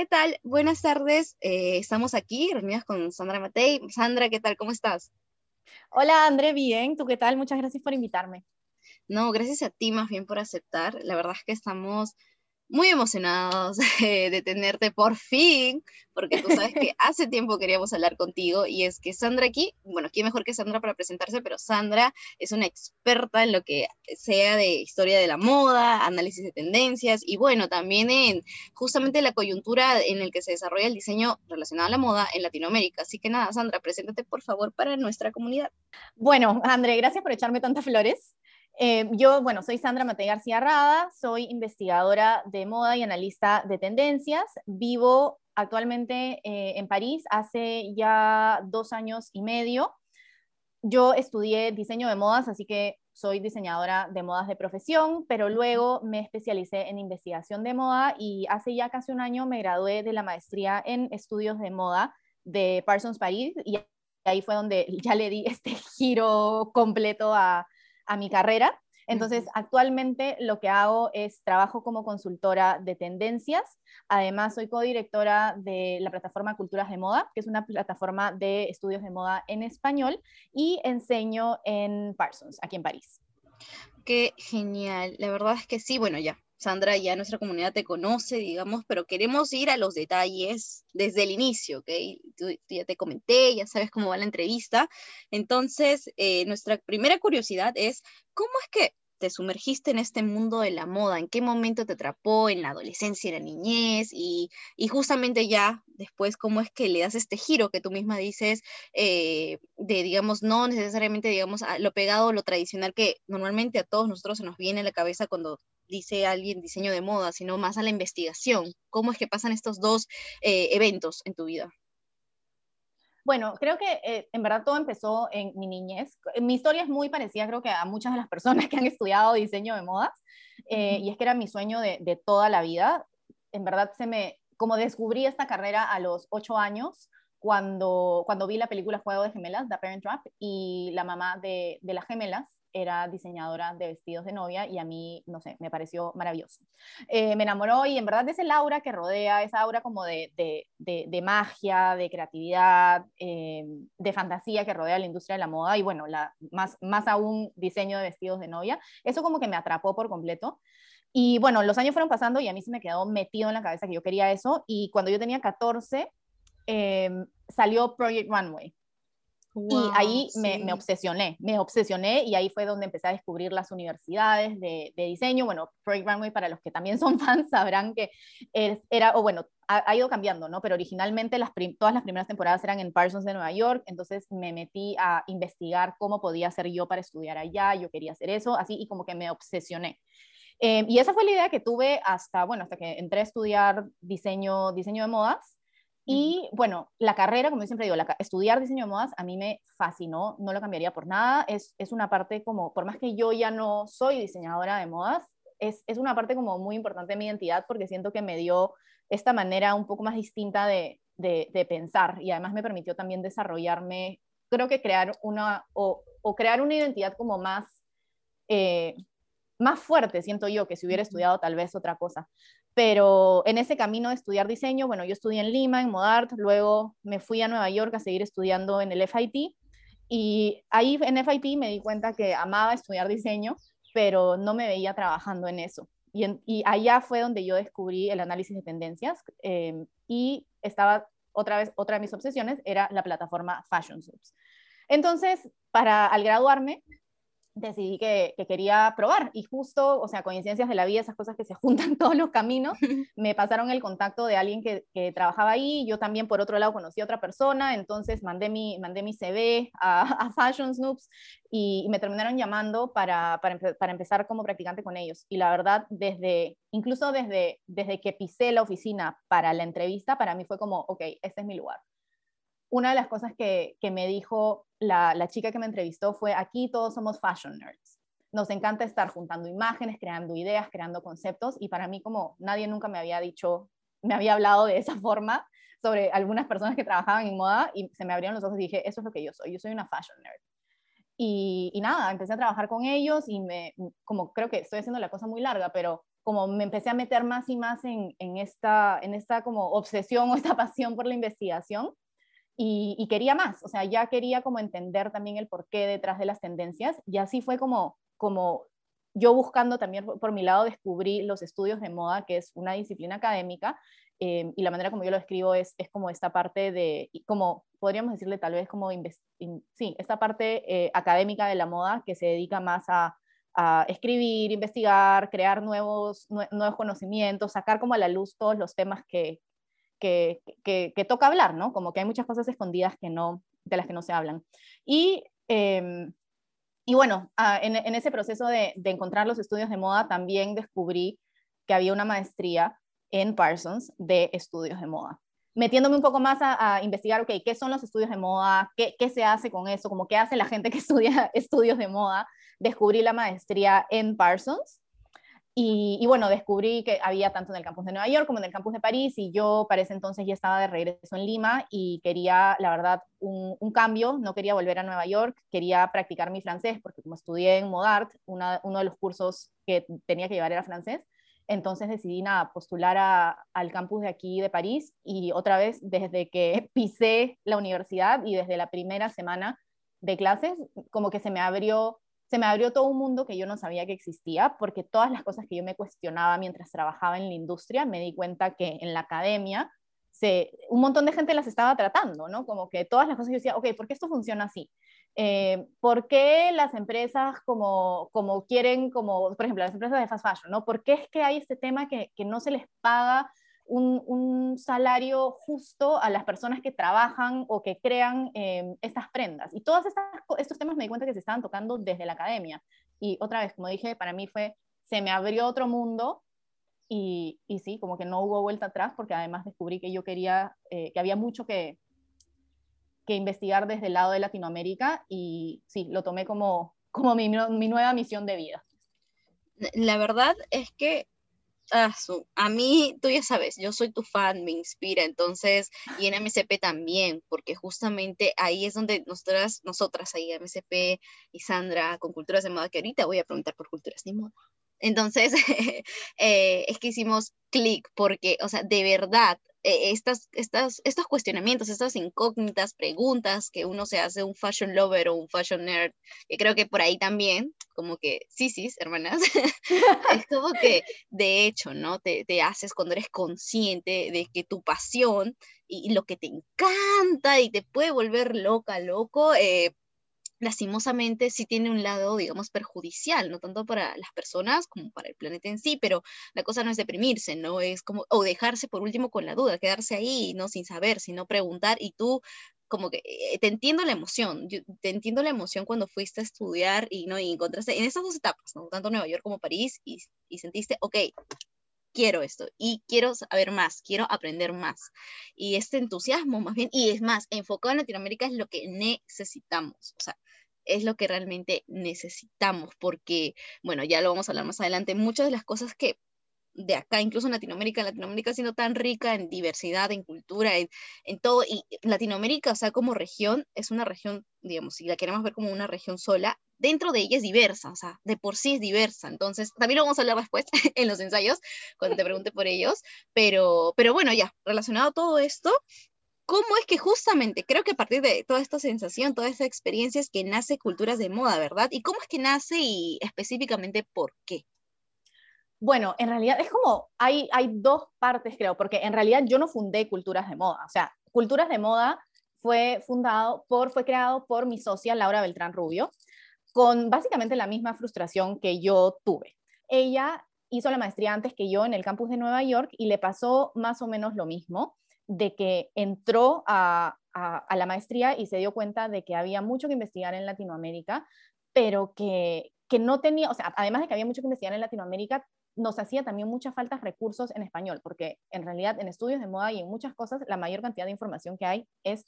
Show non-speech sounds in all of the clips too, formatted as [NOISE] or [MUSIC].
¿qué tal? Buenas tardes. Eh, estamos aquí reunidas con Sandra Matei. Sandra, ¿qué tal? ¿Cómo estás? Hola, André, bien. ¿Tú qué tal? Muchas gracias por invitarme. No, gracias a ti más bien por aceptar. La verdad es que estamos muy emocionados de tenerte por fin, porque tú sabes que [LAUGHS] hace tiempo queríamos hablar contigo y es que Sandra aquí, bueno, ¿quién mejor que Sandra para presentarse? Pero Sandra es una experta en lo que sea de historia de la moda, análisis de tendencias y bueno, también en justamente la coyuntura en el que se desarrolla el diseño relacionado a la moda en Latinoamérica. Así que nada, Sandra, preséntate por favor para nuestra comunidad. Bueno, André, gracias por echarme tantas flores. Eh, yo, bueno, soy Sandra Matei García Rada, soy investigadora de moda y analista de tendencias. Vivo actualmente eh, en París hace ya dos años y medio. Yo estudié diseño de modas, así que soy diseñadora de modas de profesión, pero luego me especialicé en investigación de moda y hace ya casi un año me gradué de la maestría en estudios de moda de Parsons París y ahí fue donde ya le di este giro completo a, a mi carrera. Entonces, actualmente lo que hago es trabajo como consultora de tendencias. Además, soy codirectora de la plataforma Culturas de Moda, que es una plataforma de estudios de moda en español, y enseño en Parsons, aquí en París. Qué genial. La verdad es que sí, bueno, ya Sandra, ya nuestra comunidad te conoce, digamos, pero queremos ir a los detalles desde el inicio, ¿ok? ya te comenté, ya sabes cómo va la entrevista. Entonces, eh, nuestra primera curiosidad es, ¿cómo es que te sumergiste en este mundo de la moda? ¿En qué momento te atrapó? ¿En la adolescencia, en la niñez? Y, justamente ya después, ¿cómo es que le das este giro que tú misma dices eh, de, digamos, no necesariamente, digamos, a lo pegado, lo tradicional que normalmente a todos nosotros se nos viene a la cabeza cuando dice alguien diseño de moda, sino más a la investigación? ¿Cómo es que pasan estos dos eh, eventos en tu vida? Bueno, creo que eh, en verdad todo empezó en mi niñez. Mi historia es muy parecida, creo que a muchas de las [LAUGHS] personas que han estudiado diseño de modas, eh, y es que era mi sueño de, de, toda la vida. En verdad, se me, como descubrí esta carrera a los ocho años, cuando, cuando vi la película Juego de Gemelas, The Parent Trap, y la mamá de, de las gemelas era diseñadora de vestidos de novia y a mí, no sé, me pareció maravilloso. Eh, me enamoró y en verdad de ese aura que rodea, esa aura como de, de, de, magia, de creatividad, eh, de fantasía que rodea la industria de la moda y bueno, la, más, más aún diseño de vestidos de novia, eso como que me atrapó por completo. Y bueno, los años fueron pasando y a mí se me quedó metido en la cabeza que yo quería eso y cuando yo tenía 14 eh, salió Project Runway y ahí me, obsesioné, me obsesioné y ahí fue donde empecé a descubrir las universidades de, diseño. Bueno, Project Runway, para los que también son [LAUGHS] fans, sabrán que era, o bueno, ha, ido cambiando, ¿no? Pero originalmente las todas las primeras temporadas eran en Parsons de Nueva York, entonces me metí a investigar cómo podía hacer yo para estudiar allá, yo quería hacer eso, así, y como que me obsesioné. Eh, y esa fue la idea que tuve hasta, bueno, hasta que entré a estudiar diseño, diseño de modas. Y bueno, la carrera, como yo siempre digo, la, estudiar diseño de modas a mí me fascinó, no lo cambiaría por nada. Es, es una parte como, por más que yo ya no soy diseñadora de modas, es, es, una parte como muy importante de mi identidad porque siento que me dio esta manera un poco más distinta de, de, pensar y además me permitió también desarrollarme, creo que crear una, o, o crear una identidad como más, eh, más fuerte, siento yo, que si hubiera estudiado tal vez otra cosa. Pero en ese camino de estudiar diseño, bueno, yo estudié en Lima, en Modart, luego me fui a Nueva York a seguir estudiando en el FIT y ahí en FIT me di cuenta que amaba estudiar diseño, pero no me veía trabajando en eso. Y, y allá fue donde yo descubrí el análisis de tendencias em, y estaba otra vez, otra de mis obsesiones era la plataforma Fashion Soups. Entonces, para al graduarme, decidí que, quería probar. Y justo, o sea, coincidencias de la vida, esas cosas que se [LAUGHS] juntan todos los caminos, [LAUGHS] me pasaron el contacto de alguien que, trabajaba ahí, yo también por otro lado conocí a otra persona, entonces mandé mi, mandé mi CV [LAUGHS] a, Fashion Snoops y, me terminaron llamando para, para, empezar como practicante con ellos. Y la verdad, desde, incluso desde, desde que pisé la oficina para la entrevista, para mí fue como, ok, este es mi lugar una de las cosas que, me dijo la, chica que me entrevistó fue, aquí todos somos fashion nerds. Nos encanta estar juntando imágenes, creando ideas, creando conceptos y para mí como nadie nunca me había dicho, me había hablado de esa forma sobre algunas personas que trabajaban en moda y se me abrieron los ojos y dije, eso es lo que yo soy, yo soy una fashion nerd. Y, y, nada, empecé a trabajar con ellos y me, como creo que estoy haciendo la cosa muy larga, pero como me empecé a meter más y más en, en, esta, en esta como obsesión o esta [LAUGHS] pasión por la investigación y, quería más, o sea, ya quería como entender también el porqué detrás de las tendencias y así fue como, como yo buscando también por, mi lado descubrí los estudios de moda, que es una disciplina académica, eh, y la manera como yo lo escribo es, es como esta parte de, como podríamos decirle tal vez como, sí, esta parte eh, académica de la moda que se dedica más a a escribir, investigar, crear nuevos, nuevos conocimientos, sacar como a la luz todos los temas que, que, que, toca hablar, ¿no? Como que hay muchas cosas escondidas que no, de las que no se hablan. Y, em, y bueno, en, en, ese proceso de, de, encontrar los estudios de moda también descubrí que había una maestría en Parsons de estudios de moda. Metiéndome un poco más a, a investigar, ok, ¿qué son los estudios de moda? ¿Qué, ¿Qué se hace con eso? Como qué hace la gente que estudia [LAUGHS] estudios de moda? descubrí la maestría en Parsons. Y, bueno, descubrí que había tanto en el campus de Nueva York como en el campus de París y yo para ese entonces ya estaba de regreso en Lima y quería, la verdad, un, cambio, no quería volver a Nueva York, quería practicar mi francés porque como estudié en Modart, uno de los cursos que tenía que llevar era francés, entonces decidí nada, postular al campus de aquí de París y otra vez desde que [LAUGHS] pisé la universidad y desde la primera semana de clases, como que se me abrió se me abrió todo un mundo que yo no sabía que existía, porque todas las cosas que yo me cuestionaba mientras trabajaba en la industria, me di cuenta que en la academia se, un montón de gente las estaba tratando, ¿no? Como que todas las cosas yo decía, ok, ¿por qué esto funciona así? Eh, ¿Por qué las empresas como, como quieren, como por ejemplo las empresas de fast fashion, ¿no? ¿Por qué es que hay este tema que, que no se les paga un, salario justo a las personas que trabajan o que crean em, estas prendas. Y todos estos temas me di cuenta que se estaban tocando desde la academia. Y otra vez, como dije, para mí fue, se me abrió otro mundo y, y sí, como que no hubo vuelta atrás porque además descubrí que yo quería, eh, que había mucho que, que investigar desde el lado de Latinoamérica y sí, lo tomé como, como mi, mi nueva misión de vida. La verdad es que Ah, a mí, tú ya sabes, yo soy tu fan, me inspira, entonces, y en MCP también, porque justamente ahí es donde nosotras, nosotras ahí, MCP y Sandra, con Culturas de Moda, que ahorita voy a preguntar por Culturas de Moda. Entonces, [LAUGHS] eh, es que hicimos clic, porque, o sea, de verdad, eh, estas, estos cuestionamientos, estas incógnitas, preguntas que uno se hace un fashion lover o un fashion nerd, que creo que por ahí también, como que, sí, sí, hermanas, [LAUGHS] es como que de hecho, ¿no? Te, te, haces cuando eres consciente de que tu pasión y, lo que te encanta y te puede volver loca, loco, eh, lastimosamente sí tiene un lado, digamos, perjudicial, no tanto para las personas como para el planeta en sí, pero la cosa no es deprimirse, ¿no? Es como, o dejarse por último con la duda, quedarse ahí, no sin saber, sino preguntar, y tú como que eh, te entiendo la emoción, te entiendo la emoción cuando fuiste a estudiar y no y encontraste en esas dos etapas, ¿no? tanto Nueva York como París, y, y sentiste, ok, quiero esto y quiero saber más, quiero aprender más. Y este entusiasmo más bien, y es más, enfocado en Latinoamérica es lo que necesitamos, o sea, es lo que realmente necesitamos, porque, bueno, ya lo vamos a hablar más adelante, muchas de las cosas que de acá, incluso en Latinoamérica, Latinoamérica siendo tan rica en diversidad, en cultura, en, en, todo, y Latinoamérica, o sea, como región, es una región, digamos, si la queremos ver como una región sola, dentro de ella es diversa, o sea, de por sí es diversa, entonces, también lo vamos a hablar después [LAUGHS] en los ensayos, cuando te pregunte por ellos, pero, pero bueno, ya, relacionado a todo esto, ¿cómo es que justamente, creo que a partir de toda esta sensación, toda esta experiencia es que nace Culturas de Moda, ¿verdad? ¿Y cómo es que nace y específicamente por qué? Bueno, en realidad es como, hay, hay dos partes creo, porque en realidad yo no fundé Culturas de Moda, o sea, Culturas de Moda fue fundado por, fue creado por mi socia Laura Beltrán Rubio, con básicamente la misma frustración que yo tuve. Ella hizo la maestría antes que yo en el campus de Nueva York y le pasó más o menos lo mismo, de que entró a, a, la maestría y se dio cuenta de que había mucho que investigar en Latinoamérica, pero que, que no tenía, o sea, además de que había mucho que investigar en Latinoamérica, nos hacía también muchas faltas recursos en español, porque en realidad en estudios de moda y en muchas cosas la mayor cantidad de información que hay es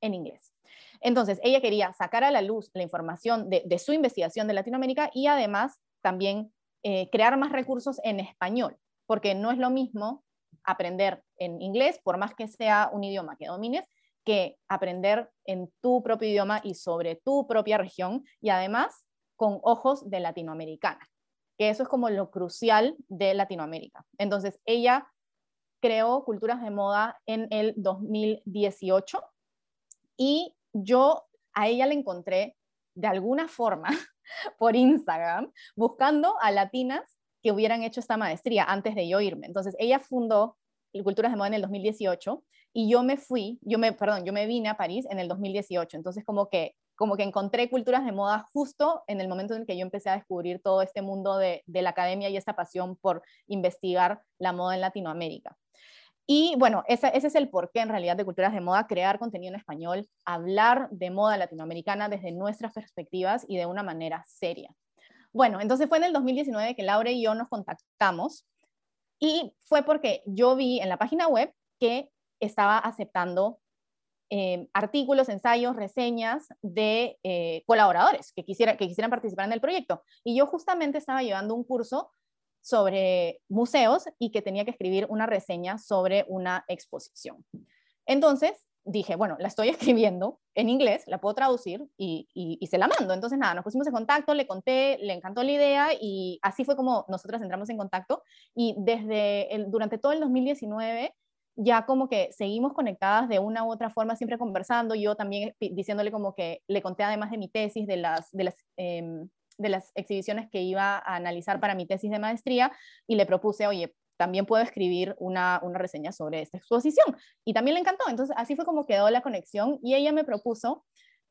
en inglés. Entonces, ella quería sacar a la luz la información de, su investigación de Latinoamérica y además también eh, crear más recursos en español, porque no es lo mismo aprender en inglés, por más que sea un idioma que domines, que aprender en tu propio idioma y sobre tu propia región y además con ojos de latinoamericana que eso es como lo crucial de Latinoamérica. Entonces, ella creó Culturas de Moda en el 2018 y yo a ella le encontré de alguna forma [LAUGHS] por Instagram buscando a latinas que hubieran hecho esta maestría antes de yo irme. Entonces, ella fundó Culturas de Moda en el 2018 y yo me fui, yo me, perdón, yo me vine a París en el 2018. Entonces, como que como que encontré culturas de moda justo en el momento en que yo empecé a descubrir todo este mundo de, de la academia y esta pasión por investigar la moda en Latinoamérica. Y bueno, ese, ese, es el porqué en realidad de Culturas de Moda, crear contenido en español, hablar de moda latinoamericana desde nuestras perspectivas y de una manera seria. Bueno, entonces fue en el 2019 que Laura y yo nos contactamos y fue porque yo vi en la página web que estaba aceptando eh, artículos, ensayos, reseñas de eh, colaboradores que, quisiera, que quisieran participar en el proyecto. Y yo justamente estaba llevando un curso sobre museos y que tenía que escribir una reseña sobre una exposición. Entonces dije, bueno, la estoy [LAUGHS] escribiendo en inglés, la puedo traducir y, y, se la mando. Entonces nada, nos pusimos en contacto, le conté, le encantó la idea y así fue como nosotras entramos en contacto y desde durante todo el 2019 ya como que seguimos conectadas de una u otra forma, siempre conversando, yo también diciéndole como que le conté además de mi tesis, de las, de las em, de las exhibiciones que iba a analizar para mi tesis de maestría y le propuse, oye, también puedo escribir una, una reseña sobre esta exposición. Y también le encantó. Entonces, así fue como quedó la conexión y ella me propuso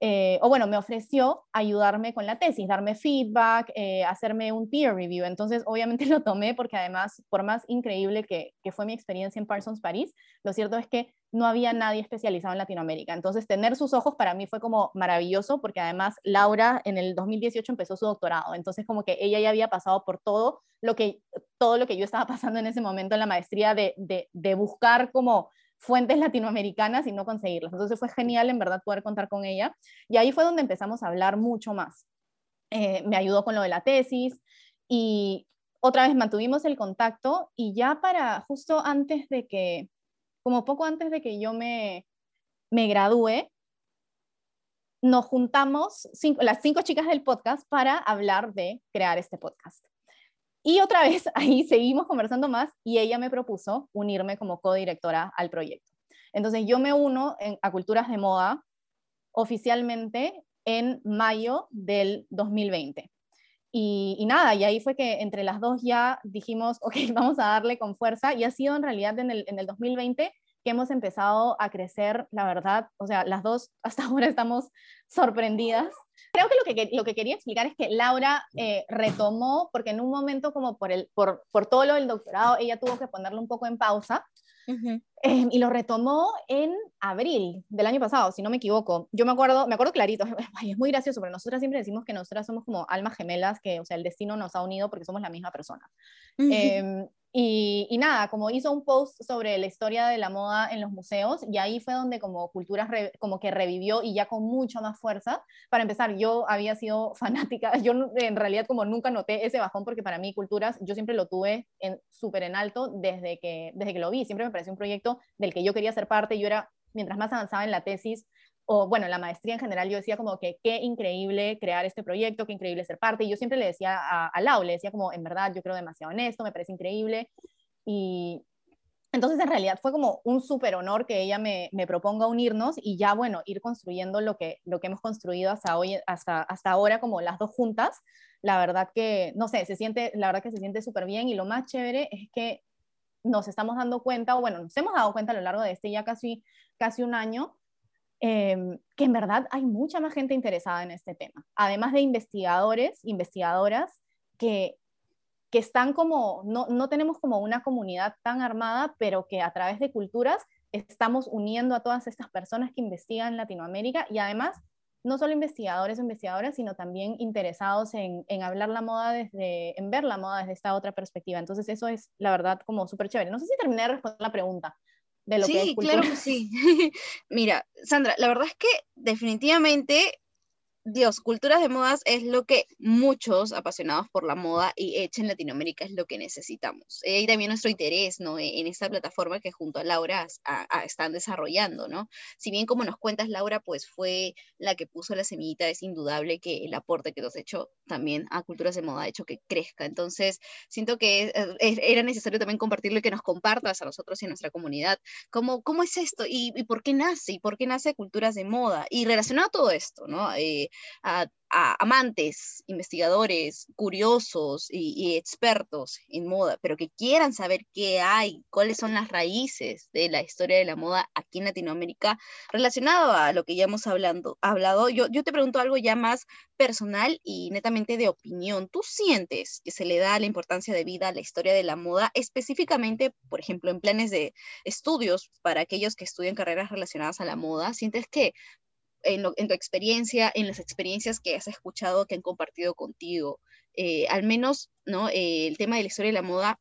eh, o bueno, me ofreció ayudarme con la tesis, darme feedback, eh, hacerme un peer review. Entonces, obviamente [LAUGHS] lo tomé porque además, por más increíble que, que, fue mi experiencia en Parsons París, lo cierto es que no había nadie especializado en Latinoamérica. Entonces, tener sus ojos para mí fue como maravilloso porque además Laura en el 2018 empezó su doctorado. Entonces, como que ella ya había pasado por todo lo que, todo lo que yo estaba [LAUGHS] pasando en ese momento en la maestría de, de, de buscar como fuentes latinoamericanas y no conseguirlas. Entonces fue genial en verdad poder contar con ella. Y ahí fue donde empezamos a hablar mucho más. Eh, me ayudó con lo de la tesis y otra vez mantuvimos el contacto y ya para justo antes de que, como poco antes de que yo me, me gradué, nos juntamos las cinco chicas del podcast para hablar de crear este podcast. Y otra vez [LAUGHS] ahí seguimos conversando más y ella me propuso unirme como codirectora al proyecto. Entonces yo me uno a Culturas de Moda oficialmente en mayo del 2020. Y, nada, y ahí fue que entre las dos ya dijimos, ok, [LAUGHS] vamos a darle con fuerza y ha sido en realidad en el, en el 2020 que hemos empezado a crecer, la verdad, o sea, las dos hasta [LAUGHS] ahora estamos sorprendidas Creo que lo que, lo que quería explicar es que Laura eh, retomó, porque en un momento como por, el, por, por todo lo del doctorado, ella tuvo que ponerlo un poco en pausa, em, y lo retomó en abril del año pasado, si no me equivoco. Yo me acuerdo, me acuerdo clarito, [LAUGHS] es muy gracioso, pero nosotras siempre decimos que nosotras somos como almas gemelas, que, o sea, el destino nos ha unido porque somos la misma persona. Y, nada, como hizo un post sobre la historia de la moda en los museos, y ahí fue donde como Culturas como que revivió y ya con mucha más fuerza. Para empezar, yo había sido [LAUGHS] fanática, yo en realidad como nunca noté ese bajón, porque para mí Culturas, yo siempre lo tuve súper en alto desde que, desde que lo vi, siempre me pareció un proyecto del que yo quería ser parte, yo era, mientras más avanzaba en la tesis, o bueno, la maestría en general, yo decía como que qué increíble crear este proyecto, qué increíble ser parte. Y yo siempre le decía a, a Lau, le decía como, en verdad, yo creo demasiado en esto, me parece increíble. Y entonces en realidad fue como un súper honor que ella me, me, proponga unirnos y ya, bueno, ir construyendo lo que, lo que hemos construido hasta, hoy, hasta, hasta ahora como las dos juntas. La verdad que, no sé, se siente, la verdad que se siente súper bien y lo más chévere es que nos estamos dando cuenta, o bueno, nos hemos dado cuenta a lo largo de este ya casi, casi un año, Em, que en verdad hay mucha más gente interesada en este tema, además de investigadores, investigadoras que, que están como, no, no tenemos como una comunidad tan armada, pero que a través de culturas estamos uniendo a todas estas personas que investigan Latinoamérica y además no solo investigadores o investigadoras, sino también interesados en, en, hablar la moda desde, en ver la moda desde esta otra perspectiva. Entonces eso es, la verdad, como súper chévere. No sé si terminé de responder la pregunta, sí, claro que sí. [LAUGHS] Mira, Sandra, la verdad es que definitivamente Dios, culturas de modas es lo que muchos apasionados por la moda y hecha en Latinoamérica es lo que necesitamos. Y también nuestro interés, ¿no? E, en esta plataforma que junto a Laura están desarrollando, ¿no? Si bien como nos cuentas, Laura, pues fue la que puso la semillita, es indudable que el aporte que tú has hecho también a culturas de moda ha hecho que crezca. Entonces, siento que era necesario también compartirlo y que nos compartas a nosotros y a nuestra comunidad. ¿Cómo, cómo es esto? ¿Y, ¿Y, por qué nace? ¿Y por qué nace culturas de moda? Y relacionado a todo esto, ¿no? Eh, a, amantes, investigadores, curiosos y, expertos en moda, pero que quieran saber qué hay, cuáles son las raíces de la historia de la moda aquí en Latinoamérica, relacionado a lo que ya hemos hablando, hablado. Yo, yo te pregunto algo ya más personal y netamente de opinión. ¿Tú sientes que se le da la importancia de vida a la historia de la moda, específicamente, por ejemplo, en planes de estudios para aquellos que estudian carreras relacionadas a la moda? ¿Sientes que en, tu experiencia, en las experiencias que has escuchado, que han compartido contigo, eh, al menos, ¿no? Eh, el tema de la historia de la moda,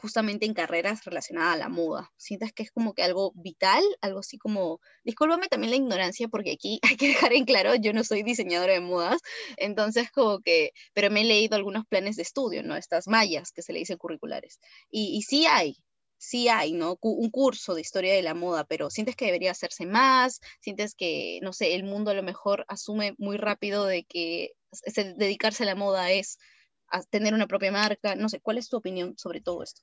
justamente en carreras relacionadas a la moda. ¿Sientes que es como que algo vital? Algo así como, discúlpame también la ignorancia, porque aquí [LAUGHS] hay que dejar en claro, yo no soy diseñadora de modas, entonces como que, pero me he leído algunos planes de estudio, ¿no? Estas mallas que se le dicen curriculares. Y, y sí hay, sí hay, ¿no? Un curso de historia de la moda, pero sientes que debería hacerse más, sientes que, no sé, el mundo a lo mejor asume muy rápido de que dedicarse a la moda es tener una propia marca, no sé, ¿cuál es tu opinión sobre todo esto?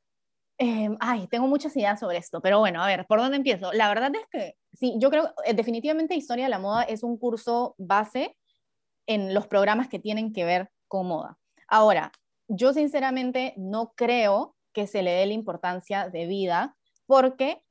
Em, ay, tengo muchas ideas sobre esto, pero bueno, a ver, ¿por dónde empiezo? La verdad es que sí, yo creo, eh, definitivamente Historia de la Moda es un curso base en los programas que tienen que ver con moda. Ahora, yo sinceramente no creo que se le dé la importancia de vida, porque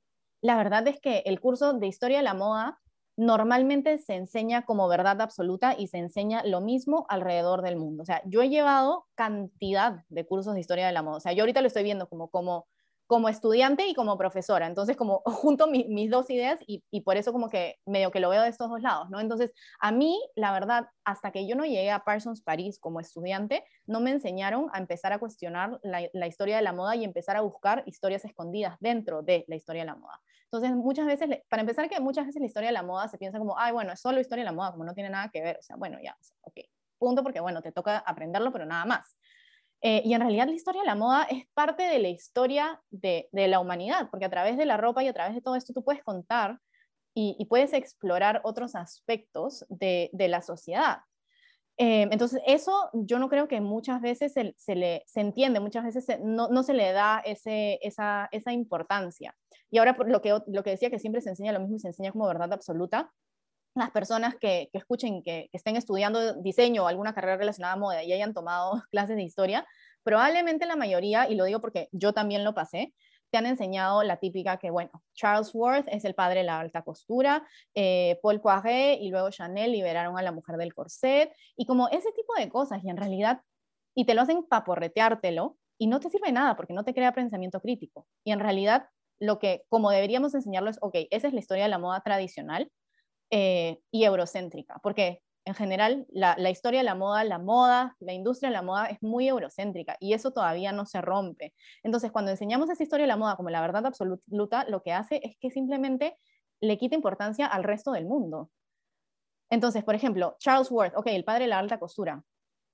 la verdad es que el curso de historia de la moda normalmente se enseña como verdad absoluta y se enseña lo mismo alrededor del mundo. O sea, yo he llevado cantidad de cursos de historia de la moda. O sea, yo ahorita lo estoy viendo como, como como estudiante y como profesora. Entonces, como [LAUGHS] junto mis dos ideas y, por eso como que medio que lo veo de estos dos lados, ¿no? Entonces, a mí, la verdad, hasta que yo no llegué a Parsons París como estudiante, no me enseñaron a empezar a cuestionar la, historia de la moda y empezar a buscar historias escondidas dentro de la historia de la moda. Entonces, muchas veces, para empezar, que muchas veces la historia de la moda se piensa como, ay, bueno, es solo historia de la moda, como no tiene nada que ver. O sea, bueno, ya, ok, punto, porque bueno, te toca aprenderlo, pero nada más. Eh, y en realidad la historia de la moda es parte de la historia de, la humanidad, porque a través de la ropa y a través de todo esto tú puedes contar y, puedes explorar otros aspectos de, la sociedad. Eh, entonces, eso yo no creo que muchas veces se, le, se entiende, muchas veces no, no, se le da ese, esa, esa, importancia. Y ahora, por lo que, lo que decía que siempre se enseña lo mismo y se enseña como verdad absoluta, las personas que, escuchen, que, estén estudiando diseño o alguna carrera relacionada a moda y hayan tomado [LAUGHS] clases de historia, probablemente la mayoría, y lo digo porque yo también lo pasé, te han enseñado la típica que, bueno, Charles Worth es el padre de la alta costura, eh, Paul Poiret y luego Chanel liberaron a la mujer del corset, y como ese tipo de cosas, y en realidad, y te lo hacen paporreteártelo, y no te sirve nada porque no te crea pensamiento crítico. Y en realidad, lo que como deberíamos enseñarlo es, ok, esa es la historia de la moda tradicional, eh, y eurocéntrica, porque en general la, historia de la moda, la moda, la industria de la moda es muy eurocéntrica y eso todavía no se rompe. Entonces, cuando enseñamos esa historia de la moda como la verdad absoluta, lo que hace es que simplemente le quita importancia al resto del mundo. Entonces, por ejemplo, Charles Worth, ok, el padre de la alta costura.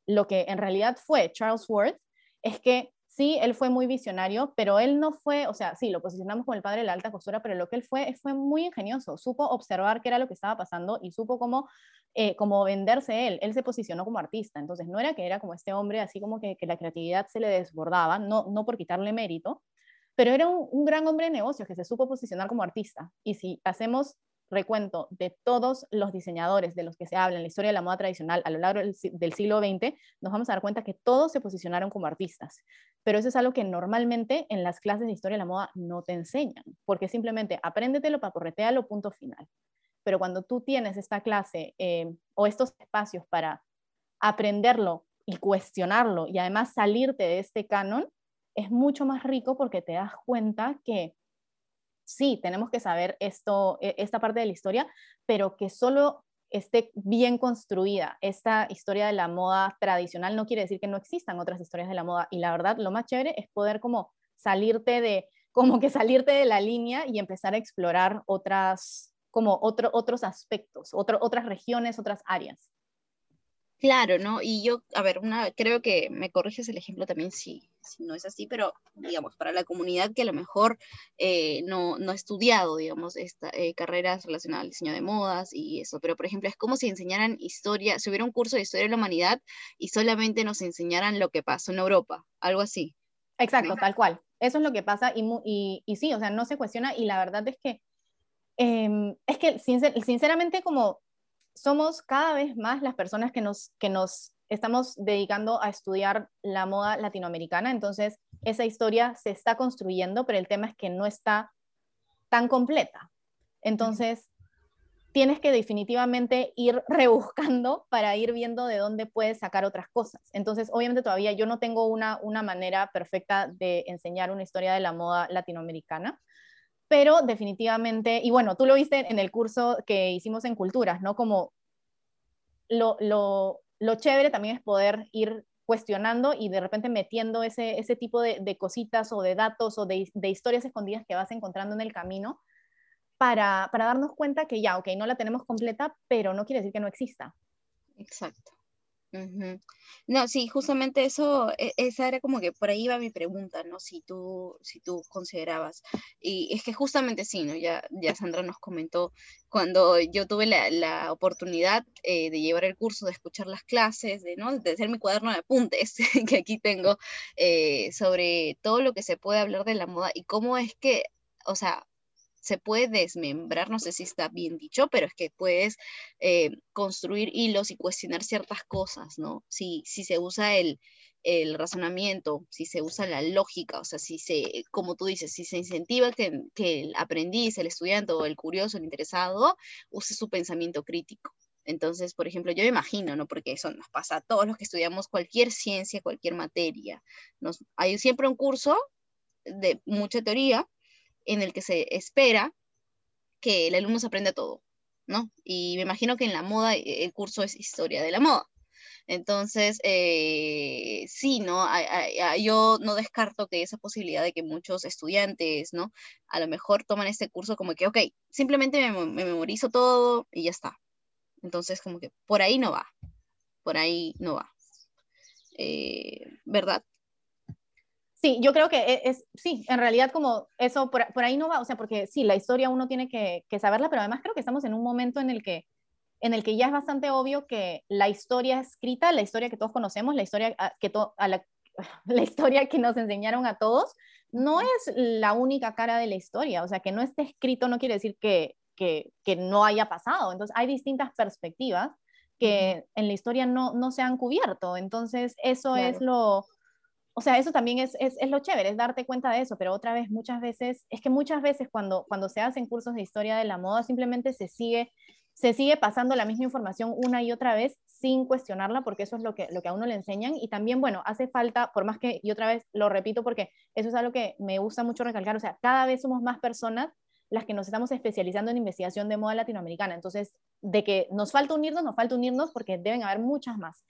Lo que en realidad fue Charles Worth es que sí, él fue muy visionario, pero él no fue, o sea, sí, lo posicionamos como el padre de la alta costura, pero lo que él fue fue muy ingenioso, supo observar qué era lo que estaba pasando y supo cómo, eh, cómo venderse él. Él se posicionó como artista, entonces no era que era como este hombre así como que, que la creatividad se le desbordaba, no, no por quitarle mérito, pero era un, un gran hombre de negocios que se supo posicionar como artista. Y si hacemos recuento de todos los diseñadores de los que se habla en la historia de la moda tradicional a lo largo del, siglo XX, nos vamos a dar cuenta que todos se posicionaron como artistas. Pero eso es algo que normalmente en las clases de historia de la moda no te enseñan, porque simplemente apréndetelo, paporretealo, punto final. Pero cuando tú tienes esta clase eh, o estos espacios para aprenderlo y cuestionarlo y además salirte de este canon, es mucho más rico porque te das cuenta que sí, tenemos que saber esto, e, esta parte de la historia, pero que solo esté bien construida. Esta historia de la moda tradicional no quiere decir que no existan otras historias de la moda. Y la verdad, lo más chévere es poder como salirte de, como que salirte de la línea y empezar a explorar otras, como otro, otros aspectos, otras regiones, otras áreas. Claro, ¿no? Y yo, a ver, una, creo que me corriges el ejemplo también si, si no es así, pero digamos, para la comunidad que a lo mejor eh, no, no ha estudiado, digamos, esta, eh, carreras relacionadas al diseño de modas y eso, pero por ejemplo, es como si enseñaran historia, si hubiera un curso de historia de la humanidad y solamente nos enseñaran lo que pasó en Europa, algo así. Exacto, tal cual. Eso es lo que pasa y, y, y, sí, o sea, no se cuestiona y la verdad es que, eh, es que sinceramente como somos cada vez más las personas que nos, que nos estamos dedicando a estudiar la moda latinoamericana, entonces esa historia se está construyendo, pero el tema es que no está tan completa. Entonces, tienes que definitivamente ir [LAUGHS] rebuscando para ir viendo de dónde puedes sacar otras cosas. Entonces, obviamente todavía yo no tengo una, una manera perfecta de enseñar una historia de la moda latinoamericana, pero definitivamente, y bueno, tú lo viste en el curso que hicimos en Culturas, ¿no? Como lo, lo, lo chévere también es poder ir cuestionando y de repente metiendo ese, ese tipo de, de, cositas o de datos o de, de, historias escondidas que vas encontrando en el camino para, para darnos cuenta que ya, ok, no la tenemos completa, pero no quiere decir que no exista. Exacto. No, sí, justamente eso, e, esa era como que por ahí iba mi pregunta, ¿no? Si tú, si tú considerabas. Y es que justamente sí, ¿no? Ya, ya Sandra nos comentó, cuando yo tuve la, la oportunidad eh, de llevar el curso, de escuchar las clases, de, ¿no? de hacer mi cuaderno de apuntes [LAUGHS] que aquí tengo, eh, sobre todo lo que se puede hablar de la moda y cómo es que, o sea, se puede desmembrar, no sé si está bien dicho, pero es que puedes eh, construir hilos y cuestionar ciertas cosas, ¿no? Si, si se usa el, el razonamiento, si se usa la lógica, o sea, si se, como tú dices, si se incentiva que, que el aprendiz, el estudiante o el curioso, el interesado, use su pensamiento crítico. Entonces, por ejemplo, yo me imagino, ¿no? Porque eso nos pasa a todos los que estudiamos cualquier ciencia, cualquier materia. Nos, hay siempre un curso de mucha teoría, en el que se espera que el alumno se aprenda todo, ¿no? Y me imagino que en la moda eh, el curso es historia de la moda. Entonces, eh, sí, ¿no? yo no descarto que esa posibilidad de que muchos estudiantes, ¿no? A lo mejor toman este curso como que, ok, simplemente me, memorizo todo y ya está. Entonces, como que por ahí no va, por ahí no va. Eh, ¿Verdad? Sí, yo creo que e, es, sí, en realidad como eso por, por, ahí no va, o sea, porque sí, la historia uno tiene que, que, saberla, pero además creo que estamos en un momento en el que en el que ya es bastante obvio que la historia escrita, la historia que todos conocemos, la historia que, to, a la, [LAUGHS] la historia que nos enseñaron a todos, no es la única cara de la historia, o sea, que no esté escrito no quiere decir que, que, que no haya pasado, entonces hay distintas perspectivas que en la historia no, no se han cubierto, entonces eso claro. es lo o sea, eso también es, es, es, lo chévere, es darte cuenta de eso, pero otra vez, muchas veces, es que muchas veces cuando, cuando se hacen cursos de historia de la moda, simplemente se sigue, se sigue pasando la misma información una y otra vez sin cuestionarla, porque eso es lo que, lo que a uno le enseñan. Y también, bueno, hace falta, por más que, y otra vez lo repito, porque eso es algo que me gusta mucho recalcar, o sea, cada vez somos más personas las que nos estamos especializando en investigación de moda latinoamericana. Entonces, de que nos falta unirnos, nos falta unirnos porque deben haber muchas más.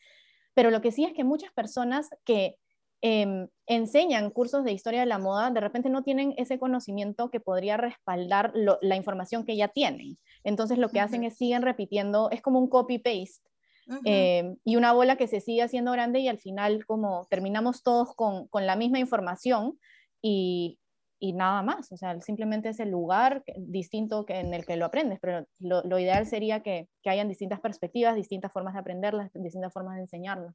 Pero lo que sí es que muchas personas que eh, enseñan cursos de historia de la moda, de repente no tienen ese conocimiento que podría respaldar lo, la información que ya tienen. Entonces lo que uh -huh. hacen es siguen repitiendo, es como un copy-paste. Uh -huh. eh, y una bola que se sigue haciendo grande y al final como terminamos todos con, con la misma información y, y, nada más, o sea, simplemente es el lugar distinto que, en el que lo aprendes, pero lo, lo ideal sería que, que hayan distintas perspectivas, distintas formas de aprenderlas, distintas formas de enseñarlas.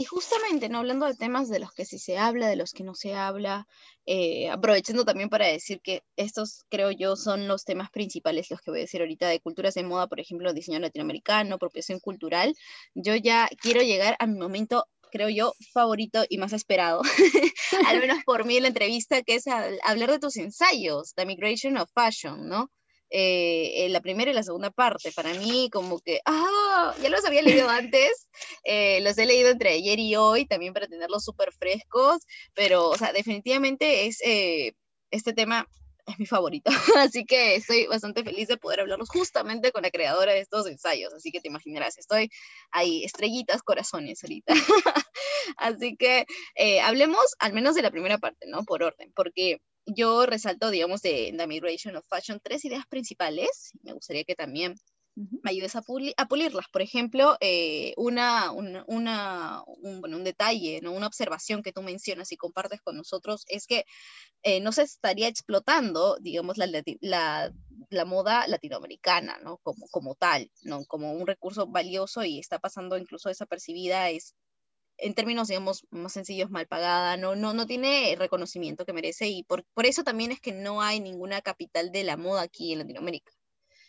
Y justamente, ¿no? Hablando de temas de los que sí se habla, de los que no se habla, eh, aprovechando también para decir que estos, creo yo, son los temas principales, los que voy a decir ahorita, de culturas de moda, por ejemplo, diseño latinoamericano, apropiación cultural. Yo ya quiero llegar a mi momento creo yo, favorito y más esperado, [LAUGHS] al menos por mí en la entrevista, que es hablar de tus ensayos, The Migration of Fashion, ¿no? Eh, la primera y la segunda parte. Para mí, como que, ah, ya los había leído antes, eh, los he leído entre ayer y hoy, también para tenerlos súper frescos, pero, o sea, definitivamente es, eh, este tema es mi favorito, [LAUGHS] así que estoy bastante feliz de poder hablarlos justamente con la creadora de estos ensayos, así que te imaginarás, estoy ahí, estrellitas, corazones ahorita. [LAUGHS] así que eh, hablemos al menos de la primera parte, ¿no? Por orden, porque yo resalto, digamos, de The Migration of Fashion, tres ideas principales. Me gustaría que también me ayudes a, pulirlas. Por ejemplo, eh, una, un, un, detalle, ¿no? una observación que tú mencionas y compartes con nosotros es que eh, no se estaría explotando, digamos, la, la, la, moda latinoamericana, ¿no? Como, como tal, ¿no? Como un recurso valioso y está pasando incluso desapercibida, es en términos, digamos, más sencillos, mal pagada, no, no, no tiene reconocimiento que merece y por, por eso también es que no hay ninguna capital de la moda aquí en Latinoamérica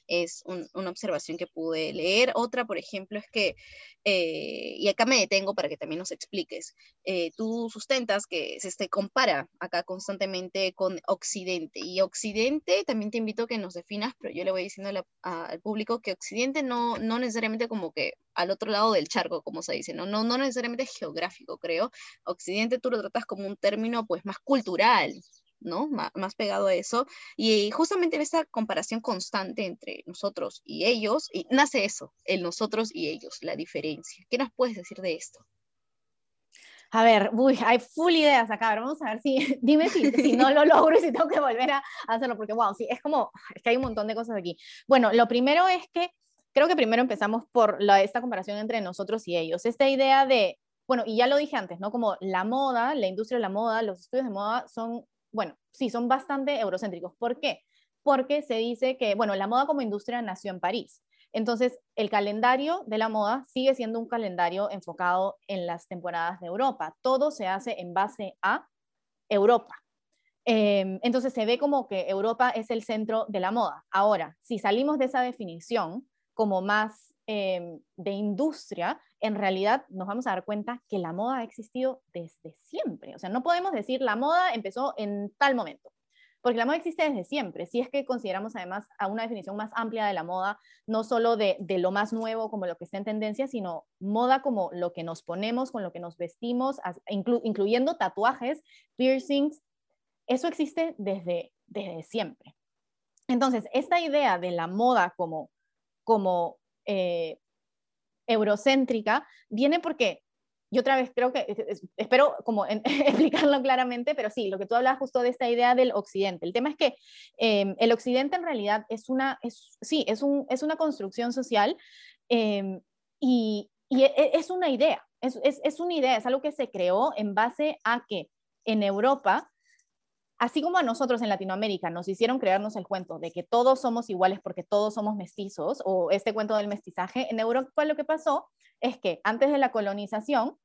es una observación que pude leer. Otra, por ejemplo, es que, eh, y acá me detengo para que también nos expliques, eh, tú sustentas que se compara acá constantemente con Occidente, y Occidente también te invito a que nos definas, pero yo le voy diciendo al público que Occidente no, no necesariamente como que al otro lado del charco, como se dice, ¿no? No, no necesariamente geográfico, creo. Occidente tú lo tratas como un término pues más cultural, ¿no? más pegado a eso. Y justamente en esta comparación constante entre nosotros y ellos, y nace eso, el nosotros y ellos, la diferencia. ¿Qué nos puedes decir de esto? A ver, uy, hay full ideas acá. vamos a ver si, [LAUGHS] dime si, si no lo logro y si tengo que volver a hacerlo, porque wow, sí, es como, es que hay un montón de cosas aquí. Bueno, lo primero es que creo que primero empezamos por la, esta comparación entre nosotros y ellos. Esta idea de, bueno, y ya lo dije antes, ¿no? Como la moda, la industria de la moda, los estudios de moda son bueno, sí, son bastante eurocéntricos. ¿Por qué? Porque se dice que, bueno, la moda como industria nació en París. Entonces, el calendario de la moda sigue siendo un calendario enfocado en las temporadas de Europa. Todo se hace en base a Europa. Em, entonces, se ve como que Europa es el centro de la moda. Ahora, si salimos de esa definición como más em, de industria, en realidad nos vamos a dar cuenta que la moda ha existido desde siempre. O sea, no podemos decir la moda empezó en tal momento, porque la moda existe desde siempre. Si es que consideramos además a una definición más amplia de la moda, no solo de, lo más nuevo como lo que está en tendencia, sino moda como lo que nos ponemos, con lo que nos vestimos, incluyendo tatuajes, piercings. Eso existe desde, desde siempre. Entonces, esta idea de la moda como, como eh, eurocéntrica viene porque, yo otra vez creo que, espero como [LAUGHS] explicarlo claramente, pero sí, lo que tú hablabas justo de esta idea del occidente. El tema es que em, el occidente en realidad es una, es, sí, es, un, es una construcción social em, y, y e, e, es una idea, es, es, es una idea, es algo que se creó en base a que en Europa así como a nosotros en Latinoamérica nos hicieron crearnos el cuento de que todos somos iguales porque todos somos mestizos, o este cuento del mestizaje, en Europa lo que pasó es que antes de la colonización,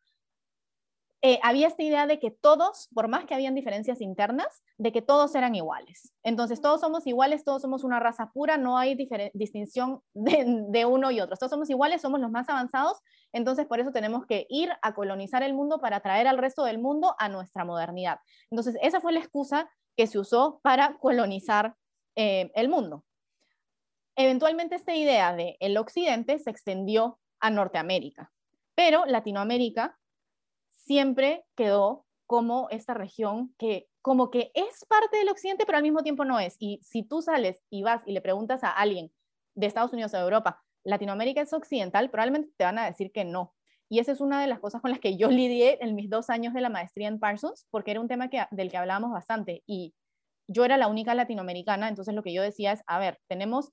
eh, había esta idea de que todos, por más que habían diferencias internas, de que todos eran iguales. Entonces, todos somos iguales, todos somos una raza pura, no hay distinción de, de, uno y otro. Todos somos iguales, somos los más avanzados, entonces por eso tenemos que ir a colonizar el mundo para traer al resto del mundo a nuestra modernidad. Entonces, esa fue la excusa que se usó para colonizar eh, el mundo. Eventualmente, esta idea de el occidente se extendió a Norteamérica, pero Latinoamérica siempre quedó como esta región que como que es parte del occidente, pero al mismo tiempo no es. Y si tú sales y vas y le preguntas a alguien de Estados Unidos o de Europa, ¿Latinoamérica es occidental? Probablemente te van a decir que no. Y esa es una de las cosas con las que yo [LAUGHS] lidié en mis dos años de la maestría en Parsons, porque era un tema que, del que hablábamos bastante. Y yo era la única latinoamericana, entonces lo que yo decía es, a ver, tenemos,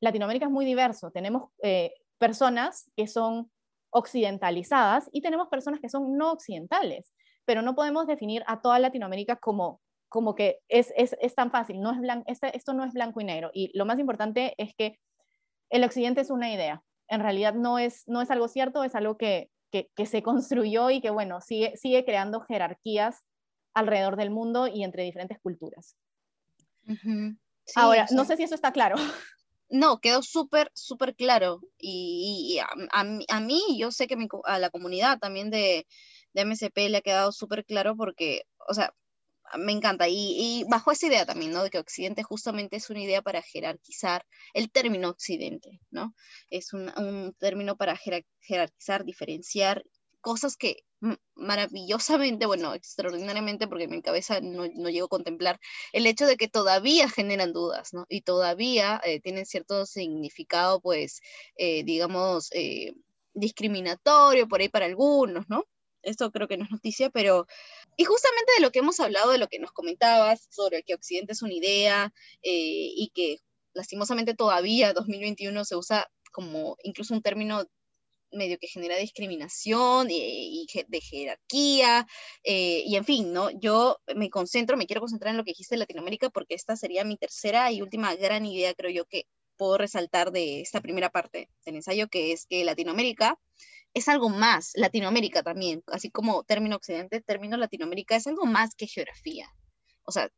Latinoamérica es muy diverso, tenemos eh, personas que son occidentalizadas y tenemos personas que son no occidentales, pero no podemos definir a toda Latinoamérica como, como que es, es, es tan fácil, no es blanco, este, esto no es blanco y negro. Y lo más importante es que el occidente es una idea, en realidad no es, no es algo cierto, es algo que, que, se [LAUGHS] construyó y que, bueno, sigue, sigue creando jerarquías alrededor del mundo y entre diferentes culturas. Ahora, no sé si eso está claro. [LAUGHS] No, quedó súper, súper claro. Y, a, mí, yo sé que a la comunidad también de, de MSP le ha quedado súper claro porque, o sea, me encanta. Y, bajo esa idea también, ¿no? De que Occidente justamente es una idea para jerarquizar el término Occidente, ¿no? Es un, término para jerarquizar, diferenciar cosas que maravillosamente, bueno, extraordinariamente, porque en mi cabeza no, no llego a contemplar el hecho de que todavía generan dudas, ¿no? Y todavía eh, tienen cierto significado, pues, eh, digamos, eh, discriminatorio por ahí para algunos, ¿no? Esto creo que no es noticia, pero... Y justamente de lo que hemos hablado, de lo que nos comentabas sobre que Occidente es una idea y que lastimosamente todavía 2021 se usa como incluso un término medio que genera discriminación y, de jerarquía, eh, y en fin, ¿no? Yo me concentro, me quiero concentrar en lo que dijiste de Latinoamérica porque esta sería mi tercera y última gran idea, creo yo, que puedo resaltar de esta primera parte del ensayo, que es que Latinoamérica es algo más, Latinoamérica también, así como término occidente, término Latinoamérica es algo más que geografía. O sea,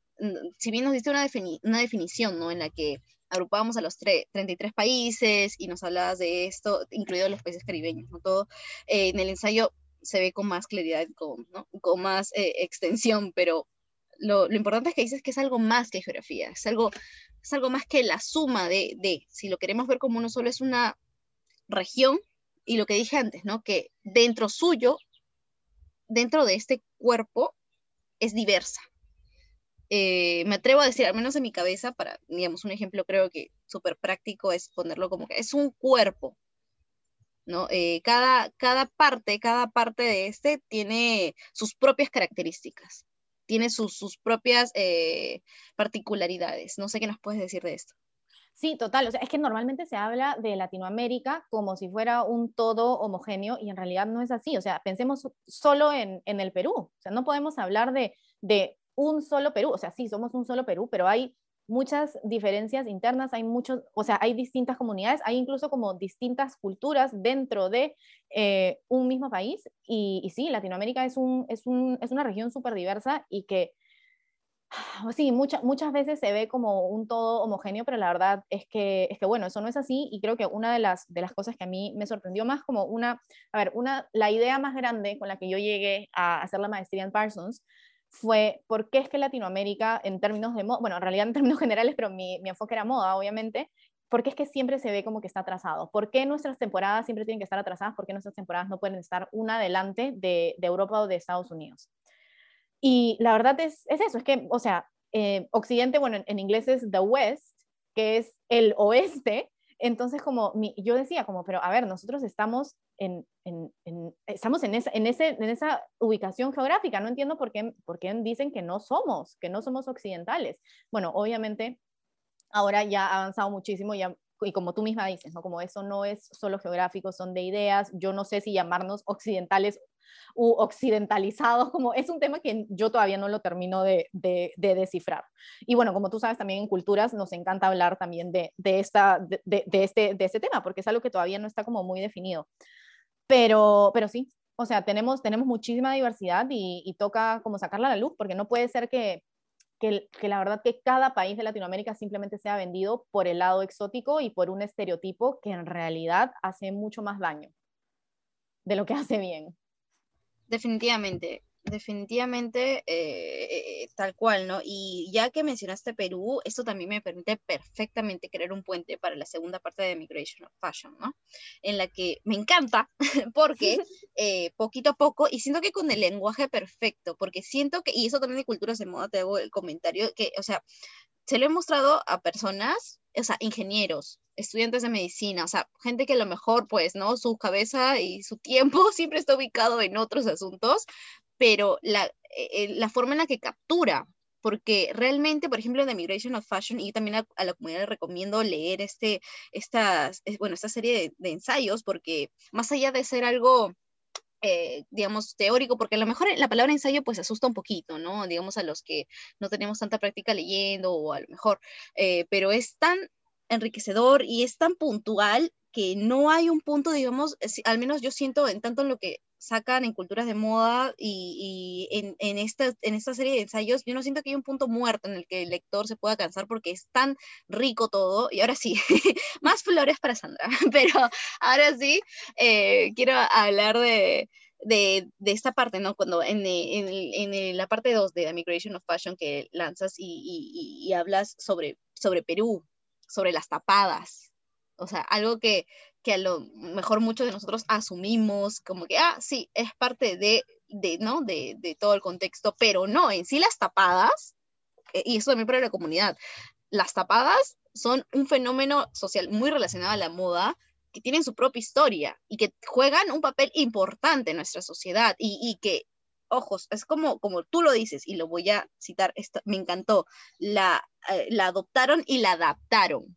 si bien nos diste una, una definición, ¿no? En la que agrupábamos a los 33 países y nos hablabas de esto, incluidos los países caribeños, ¿no? Todo eh, en el ensayo se ve con más claridad, con, ¿no? con más eh, extensión, pero lo, lo, importante es que dices que es algo más que geografía, es algo, es algo más que la suma de, de, si lo queremos ver como uno solo, es una región, y lo que dije antes, ¿no? Que dentro suyo, dentro de este cuerpo, es diversa. Eh, me atrevo a decir, al menos en mi cabeza, para, digamos, un ejemplo creo que súper práctico es ponerlo como que es un cuerpo, ¿no? Eh, cada, cada parte, cada parte de este tiene sus propias características, tiene sus, sus propias eh, particularidades. No sé qué nos puedes decir de esto. Sí, total. O sea, es que normalmente se habla de Latinoamérica como si fuera un todo homogéneo y en realidad no es así. O sea, pensemos solo en, el Perú. O sea, no podemos hablar de, de un solo Perú, o sea, sí, somos un solo Perú, pero hay muchas diferencias internas, hay muchos, o sea, hay distintas comunidades, hay incluso como distintas culturas dentro de eh, un mismo país. Y, sí, Latinoamérica es, un, es, un, es una región súper diversa y que, sí, muchas muchas veces se ve como un todo homogéneo, pero la verdad es que, es que, bueno, eso no es así. Y creo que una de las, de las cosas que a mí me sorprendió más como una, a ver, una, la idea más grande con la que yo llegué a hacer la maestría en Parsons fue por qué es que Latinoamérica, en términos de moda, bueno, en realidad en términos [LAUGHS] generales, pero mi, mi enfoque era moda, obviamente, ¿por qué es que siempre se ve como que está atrasado? ¿Por qué nuestras temporadas siempre tienen que estar atrasadas? ¿Por qué nuestras temporadas no pueden estar una adelante de, de Europa o de Estados Unidos? Y la verdad es, es eso, es que, o sea, eh, Occidente, bueno, en, en, inglés es the West, que es el oeste, entonces como mi, yo decía, como, pero a ver, nosotros estamos en, estamos en esa, en, ese, en esa ubicación geográfica. No entiendo por qué, por qué dicen que no somos, que no somos occidentales. Bueno, obviamente ahora ya ha avanzado muchísimo ya, y como tú misma dices, ¿no? como eso no es solo geográfico, son de ideas. Yo no sé si llamarnos occidentales u occidentalizados, como es un tema que yo todavía no lo termino de, de, descifrar. Y bueno, como tú sabes, también en culturas nos encanta hablar también de, esta, este, este tema, porque es algo que todavía no está como muy definido. Pero, sí, o sea, tenemos, tenemos muchísima diversidad y, toca como sacarla a la luz, porque no puede ser que, que, la verdad que cada país de Latinoamérica simplemente sea vendido por el lado exótico y por un estereotipo que en realidad hace mucho más daño de lo que hace bien. Definitivamente definitivamente eh, tal cual, ¿no? Y ya que mencionaste Perú, esto también me permite perfectamente crear un puente para la segunda parte de Migration of Fashion, ¿no? En la que me encanta [LAUGHS] porque [LAUGHS] eh, poquito a poco, y siento que con el lenguaje perfecto, porque siento que, y eso también de culturas de moda, te hago el comentario, que, o sea, se lo he mostrado a personas, o sea, ingenieros, estudiantes de medicina, o sea, gente que a lo mejor, pues, ¿no? Su cabeza y su tiempo [LAUGHS] siempre está ubicado en otros asuntos, pero la, eh, la forma en la que captura, porque realmente, por ejemplo, The Migration of Fashion, y también a, la comunidad le recomiendo leer este, estas, bueno, esta serie de, ensayos, porque más allá de ser algo eh, digamos, teórico, porque a lo mejor la palabra ensayo pues asusta un poquito, ¿no? Digamos a los que no tenemos tanta práctica leyendo o a lo mejor, eh, pero es tan enriquecedor y es tan puntual que no hay un punto, digamos, al menos yo siento en tanto en lo que sacan en culturas de moda y, en, en, esta, en esta serie de ensayos, yo no siento que hay un punto muerto en el que el lector se pueda cansar porque es tan rico todo. Y ahora sí, [LAUGHS] más flores para Sandra, [LAUGHS] pero ahora sí, eh, quiero hablar de, de, esta parte, ¿no? Cuando en, en, en la parte 2 de The Migration of Fashion que lanzas y, y, hablas sobre, sobre Perú, sobre las tapadas, o sea, algo que que a lo mejor muchos de nosotros asumimos como que, ah, sí, es parte de, de ¿no? De, de, todo el contexto, pero no, en sí las tapadas, eh, y eso también para la comunidad, las tapadas son un fenómeno social muy relacionado a la moda, que tienen su propia historia y que juegan un papel importante en nuestra sociedad y, y que, ojos, es como, como tú lo dices, y lo voy a citar, esto, me encantó, la, eh, la adoptaron y la adaptaron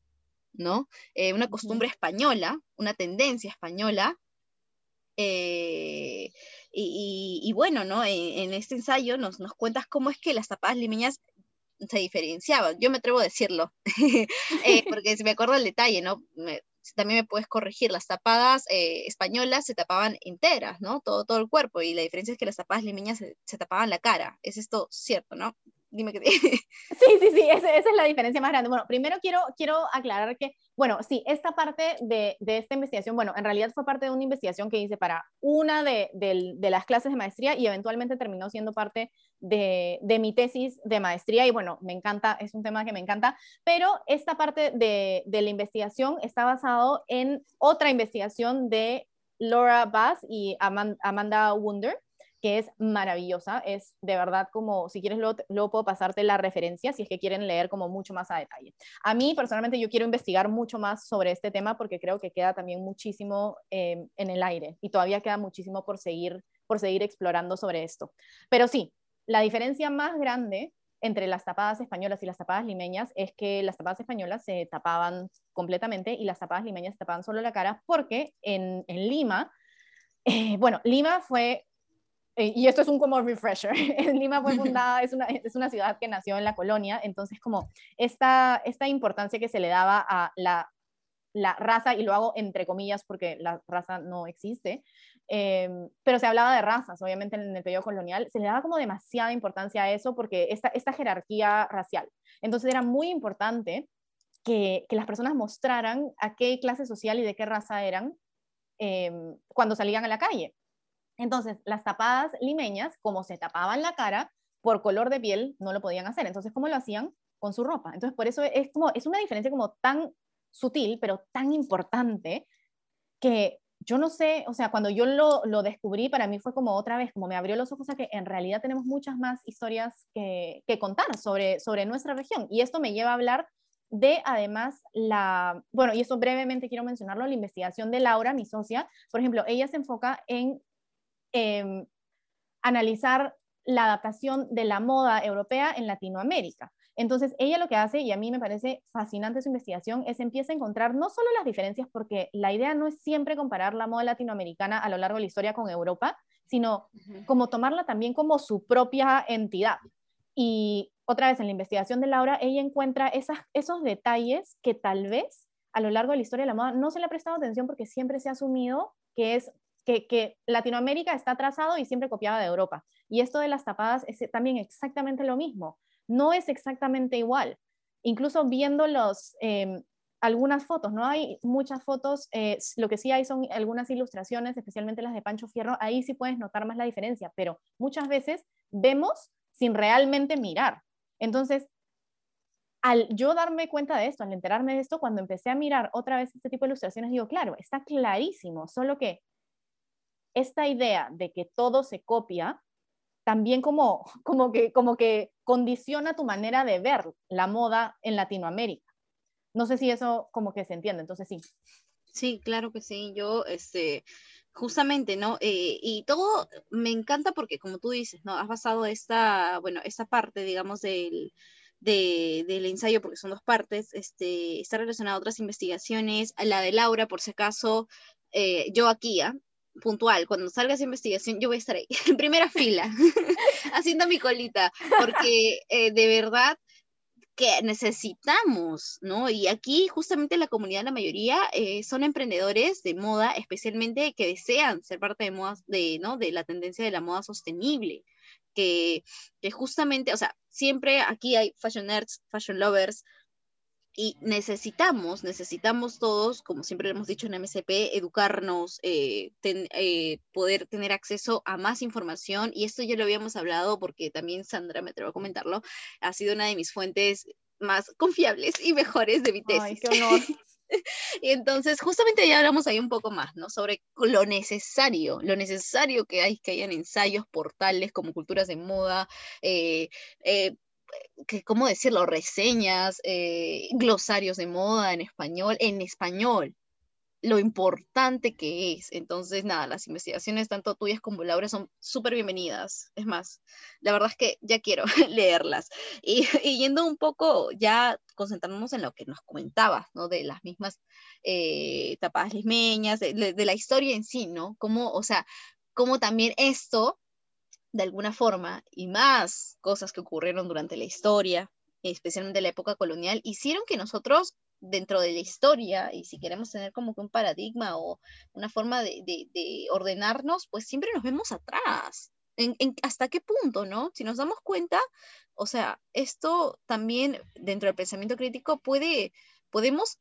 ¿no? Eh, una costumbre española, una tendencia española. Eh, y, bueno, ¿no? En, este ensayo nos, nos, cuentas cómo es que las tapadas limeñas se diferenciaban. Yo me atrevo a decirlo, [LAUGHS] eh, [LAUGHS] porque si me acuerdo el detalle, ¿no? también me puedes corregir, las tapadas españolas se tapaban enteras, ¿no? Todo, todo el cuerpo, y la diferencia es que las tapadas limeñas se, se tapaban la cara. Es esto cierto, ¿no? Dime que [LAUGHS] Sí, sí, sí, esa, es la diferencia más grande. Bueno, primero quiero, quiero aclarar que, bueno, sí, esta parte de, de esta investigación, bueno, en realidad fue parte de una investigación que hice para una de, de, las clases de maestría y eventualmente terminó siendo parte de, de, mi tesis de maestría y bueno, me encanta, es un tema que me encanta, pero esta parte de, de la investigación está basado en otra investigación de Laura Bass y Amanda Wunder que es maravillosa, es de verdad como, si quieres luego, puedo pasarte la referencia, si es que quieren leer como mucho más a detalle. A mí personalmente yo quiero investigar mucho más sobre este tema porque creo que queda también muchísimo em, en el aire y todavía queda muchísimo por seguir, por seguir explorando sobre esto. Pero sí, la diferencia más grande entre las tapadas españolas y las tapadas limeñas es que las tapadas españolas se tapaban completamente y las tapadas limeñas tapaban solo la cara porque en, en Lima, eh, bueno, Lima fue eh, y esto es un como refresher, [LAUGHS] Lima fue fundada, es una, es una ciudad que nació en la colonia, entonces como esta, esta importancia que se le daba a la, la raza, y lo hago entre comillas porque la raza no existe, eh, pero se hablaba de razas, obviamente en el periodo colonial, se le daba como demasiada importancia a eso porque esta, esta jerarquía racial. Entonces era muy importante que, que las personas mostraran a qué clase social y de qué raza eran eh, cuando salían a la calle. Entonces, las tapadas limeñas, como se tapaban la cara, por color de piel no lo podían hacer. Entonces, ¿cómo lo hacían? Con su ropa. Entonces, por eso es como, es una diferencia como tan sutil, pero tan importante, que yo no sé, o sea, cuando yo lo, lo, descubrí, para mí fue como otra vez, como me abrió los ojos a que en realidad tenemos muchas más historias que, que contar sobre, sobre nuestra región. Y esto me lleva a hablar de además la, bueno, y eso brevemente quiero mencionarlo, la investigación de Laura, mi socia, por ejemplo, ella se enfoca en Em, analizar la adaptación de la moda europea en Latinoamérica. Entonces, ella lo que hace, y a mí me parece fascinante su investigación, es empieza a encontrar no solo las diferencias, porque la idea no es siempre comparar la moda latinoamericana a lo largo de la historia con Europa, sino como tomarla también como su propia entidad. Y otra vez en la investigación de Laura, ella encuentra esas, esos detalles que tal vez a lo largo de la historia de la moda no se le ha prestado atención porque siempre se ha asumido que es que, Latinoamérica está trazado y siempre copiaba de Europa. Y esto de las tapadas es también exactamente lo mismo. No es exactamente igual. Incluso viendo los, em, algunas fotos, no hay muchas fotos, eh, lo que sí hay son algunas ilustraciones, especialmente las de Pancho Fierro, ahí sí puedes notar más la diferencia, pero muchas veces vemos sin realmente mirar. Entonces, al yo darme cuenta de esto, al enterarme de esto, cuando empecé a mirar otra vez este tipo de ilustraciones, digo, claro, está clarísimo, solo que esta idea de que todo se copia también como, [LAUGHS] como, que, como que condiciona tu manera de ver la moda en Latinoamérica. No sé si eso como que se entiende, entonces sí. Sí, claro que sí. Yo, este, justamente, ¿no? Eh, y todo me encanta porque, como tú dices, ¿no? Has basado esta, bueno, esta parte, digamos, del, del ensayo, porque son dos partes, este, está relacionada a otras investigaciones, la de Laura, por si acaso, eh, yo aquí, ¿ah? Puntual, cuando salga esa investigación, yo voy a estar ahí, [LAUGHS] en primera fila, [LAUGHS] haciendo mi colita, porque eh, de verdad que necesitamos, ¿no? Y aquí justamente la comunidad, la mayoría eh, son emprendedores de moda, especialmente que desean ser parte de modas, de, ¿no? De la tendencia de la moda sostenible, que, que justamente, o sea, siempre aquí hay fashion nerds, fashion lovers, y necesitamos, necesitamos todos, como siempre hemos dicho en MSP, educarnos, eh, eh, poder tener acceso a más información. Y esto ya lo habíamos hablado porque también Sandra, me atrevo a comentarlo, ha sido una de mis fuentes más confiables y mejores de mi tesis. Ay, qué honor. [LAUGHS] y entonces, justamente ya hablamos ahí un poco más, ¿no? Sobre lo necesario, lo necesario que hay que hayan ensayos, portales como culturas de moda, eh, eh que, ¿cómo decirlo? Reseñas, eh, glosarios de moda en español, en español, lo importante que es. Entonces, nada, las investigaciones, tanto tuyas como Laura, son súper bienvenidas. Es más, la verdad es que ya quiero [LAUGHS] leerlas. Y, yendo un poco, ya concentrándonos en lo que nos comentabas, ¿no? De las mismas eh, tapadas limeñas, de, de, la historia en sí, ¿no? Como, o sea, como también esto, de alguna forma, y más cosas que ocurrieron durante la historia, especialmente la época colonial, hicieron que nosotros dentro de la historia, y si queremos tener como que un paradigma o una forma de, ordenarnos, pues siempre nos vemos atrás. En, ¿Hasta qué punto, no? Si nos damos cuenta, o sea, esto también dentro del pensamiento crítico puede, podemos,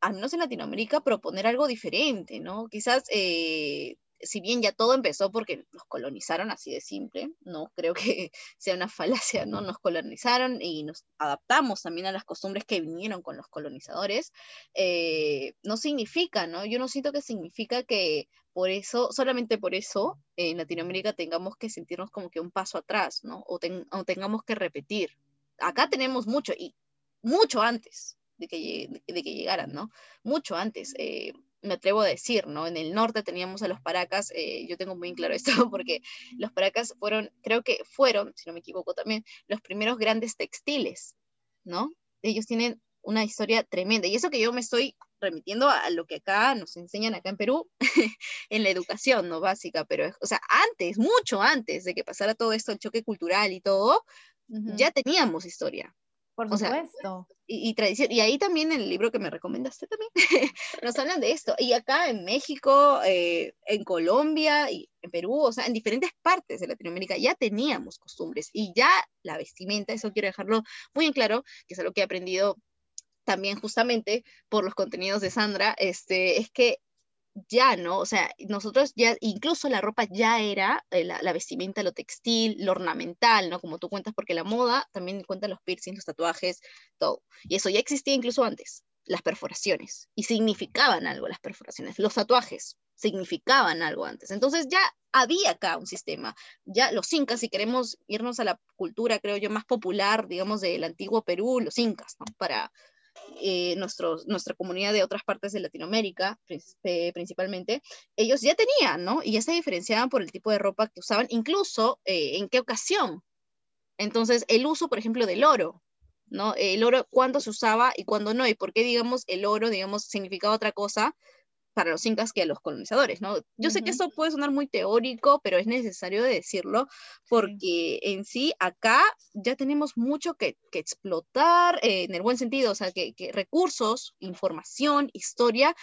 al menos en Latinoamérica, proponer algo diferente, ¿no? Quizás eh, si bien ya todo empezó porque nos colonizaron así de simple, no creo que [LAUGHS] sea una falacia, ¿no? Nos colonizaron y nos adaptamos también a las costumbres que vinieron con los colonizadores, eh, no significa, ¿no? Yo no siento que significa que por eso, solamente por eso, en Latinoamérica tengamos que sentirnos como que un paso atrás, ¿no? O, tengamos que repetir. Acá tenemos mucho, y mucho antes de que, de que llegaran, ¿no? Mucho antes. Eh, me atrevo a decir, ¿no? En el norte teníamos a los paracas, eh, yo tengo muy claro [LAUGHS] esto porque los paracas fueron, creo que fueron, si no me equivoco también, los primeros grandes textiles, ¿no? Ellos tienen una historia tremenda y eso que yo me estoy remitiendo a, lo que acá nos enseñan acá en Perú [LAUGHS] en la educación, ¿no? Básica, pero, o sea, antes, mucho antes de que pasara todo esto, el choque cultural y todo, ya teníamos historia, por supuesto. y, tradición. Y ahí también en el libro que me recomendaste también, [LAUGHS] nos hablan de esto. Y acá en México, eh, en Colombia y en Perú, o sea, en diferentes partes de Latinoamérica ya teníamos costumbres. Y ya la vestimenta, eso quiero dejarlo muy en claro, que es algo que he aprendido también justamente por los contenidos de Sandra, este, es que ya, ¿no? O sea, nosotros ya, incluso la ropa ya era eh, la, vestimenta, lo textil, lo ornamental, ¿no? Como tú cuentas, porque la moda también cuenta los piercings, los tatuajes, todo. Y eso ya existía incluso antes, las perforaciones, y significaban algo las perforaciones, los tatuajes significaban algo antes. Entonces ya había acá un sistema. Ya los incas, si queremos irnos a la cultura, creo yo, más popular, digamos, del antiguo Perú, los incas, ¿no? Para eh, nuestra comunidad de otras partes de Latinoamérica, eh, principalmente, ellos ya tenían, ¿no? Y ya se diferenciaban por el tipo de ropa que usaban, incluso eh, en qué ocasión. Entonces, el uso, por ejemplo, del oro, ¿no? El oro, cuándo se usaba y cuándo no, y por qué, digamos, el oro, digamos, significaba otra cosa para los incas que a los colonizadores, ¿no? Yo sé que eso puede sonar muy teórico, pero es necesario decirlo porque en sí acá ya tenemos mucho que, explotar eh, en el buen sentido, o sea, que, recursos, información, historia,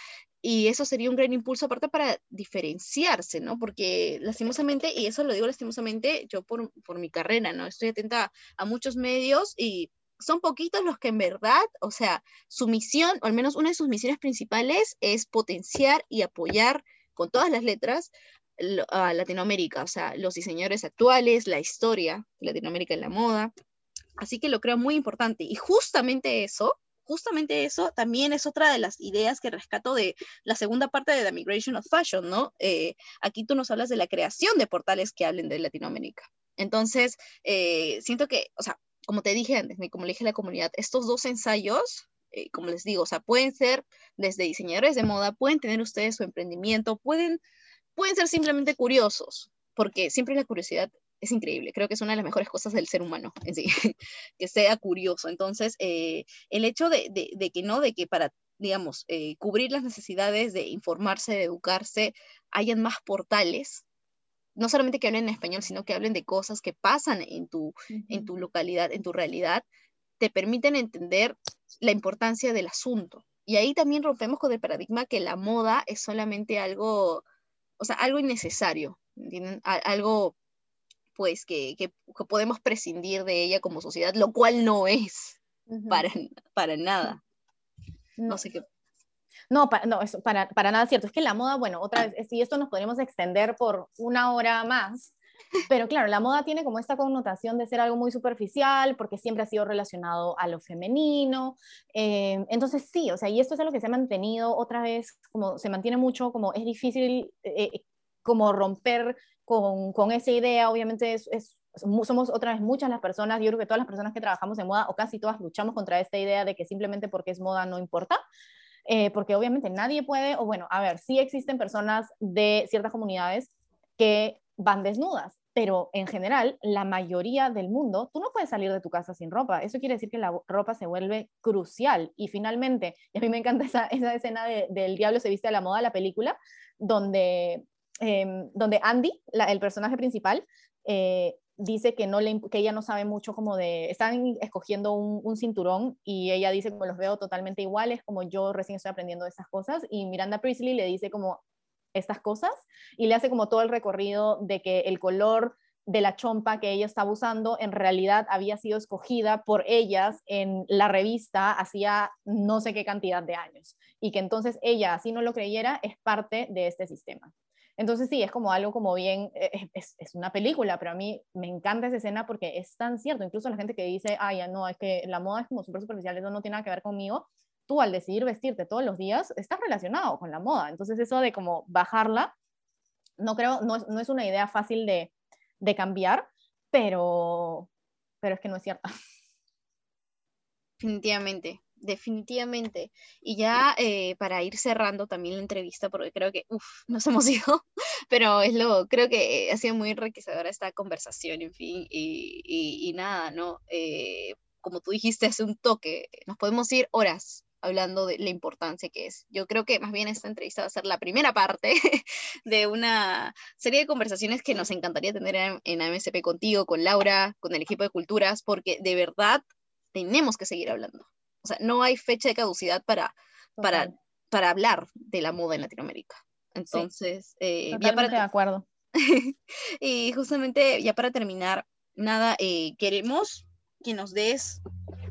y eso sería un gran impulso aparte para diferenciarse, ¿no? Porque lastimosamente, y eso lo digo lastimosamente, yo por, por mi carrera, ¿no? Estoy atenta a muchos medios y son poquitos los que en verdad, o sea, su misión, o al menos una de sus misiones principales es potenciar y apoyar con todas las letras a Latinoamérica, o sea, los diseñadores actuales, la historia Latinoamérica en la moda. Así que lo creo muy importante. Y justamente eso, justamente eso también es otra de las ideas que rescato de la segunda parte de The Migration of Fashion, ¿no? Eh, aquí tú nos hablas de la creación de portales que hablen de Latinoamérica. Entonces, eh, siento que, o sea, como te dije antes, como le dije a la comunidad, estos dos ensayos, eh, como les digo, o sea, pueden ser desde diseñadores de moda, pueden tener ustedes su emprendimiento, pueden, pueden ser simplemente curiosos, porque siempre la curiosidad es increíble, creo que es una de las mejores cosas del ser humano [LAUGHS] que sea curioso. Entonces, eh, el hecho de, de, que no, de que para, digamos, eh, cubrir las necesidades de informarse, de educarse, hayan más portales no solamente que hablen en español, sino que hablen de cosas que pasan en tu, en tu localidad, en tu realidad, te permiten entender la importancia del asunto. Y ahí también rompemos con el paradigma que la moda es solamente algo, o sea, algo innecesario, ¿entienden? Algo, pues, que, que, podemos prescindir de ella como sociedad, lo cual no es para, para nada. No sé qué no, no, eso para, para nada cierto. Es que la moda, bueno, otra vez, si esto nos podríamos extender por una hora más, pero claro, la moda tiene como esta connotación de ser algo muy superficial, porque siempre ha sido relacionado a lo femenino. Eh, entonces sí, o sea, y esto es algo que se ha mantenido otra vez, como se mantiene mucho, como es difícil eh, como romper con, con, esa idea, obviamente es, es, somos otra vez muchas las personas, yo creo que todas las personas que trabajamos en moda, o casi todas luchamos contra esta idea de que simplemente porque es moda no importa. Eh, porque obviamente nadie puede, o bueno, a ver, sí existen personas de ciertas comunidades que van desnudas, pero en general, la mayoría del mundo, tú no puedes salir de tu casa sin ropa. Eso quiere decir que la ropa se vuelve crucial. Y finalmente, y a mí me encanta esa, esa escena de, del Diablo se viste a la moda, la película, donde, em, donde Andy, el personaje principal, eh, dice que, no le, que ella no sabe mucho como de, están escogiendo un, un, cinturón y ella dice como los veo totalmente iguales, como yo recién estoy aprendiendo de esas cosas y Miranda Priestley le dice como estas cosas y le hace como todo el recorrido de que el color de la chompa que ella estaba usando en realidad había sido escogida por ellas en la revista hacía no sé qué cantidad de años y que entonces ella, así no lo creyera, es parte de este sistema. Entonces sí, es como algo como bien, eh, es, es, una película, pero a mí me encanta esa escena porque es tan cierto, incluso la gente que dice, ay, no, es que la moda es como súper superficial, eso no tiene nada que ver conmigo, tú al decidir vestirte todos los días estás relacionado con la moda. Entonces eso de como bajarla, no creo, no es, no es una idea fácil de, de, cambiar, pero, pero es que no es cierta. Definitivamente, definitivamente. Y ya eh, para ir cerrando también la entrevista, porque creo que, uff, nos [LAUGHS] hemos ido, pero es lo, creo que ha sido muy enriquecedora esta conversación, en fin, y, y, y nada, ¿no? Eh, como tú dijiste hace un toque, nos podemos ir horas hablando de la importancia que es. Yo creo que más bien esta entrevista va a ser la primera parte [LAUGHS] de una serie de conversaciones que nos encantaría tener en, en AMSP contigo, con Laura, con el equipo de culturas, porque de verdad tenemos que seguir hablando. O sea, no hay fecha de caducidad para, para, para hablar de la moda en Latinoamérica. Entonces, sí, eh, ya para... de acuerdo. [LAUGHS] y justamente, ya para terminar, nada, eh, queremos que nos des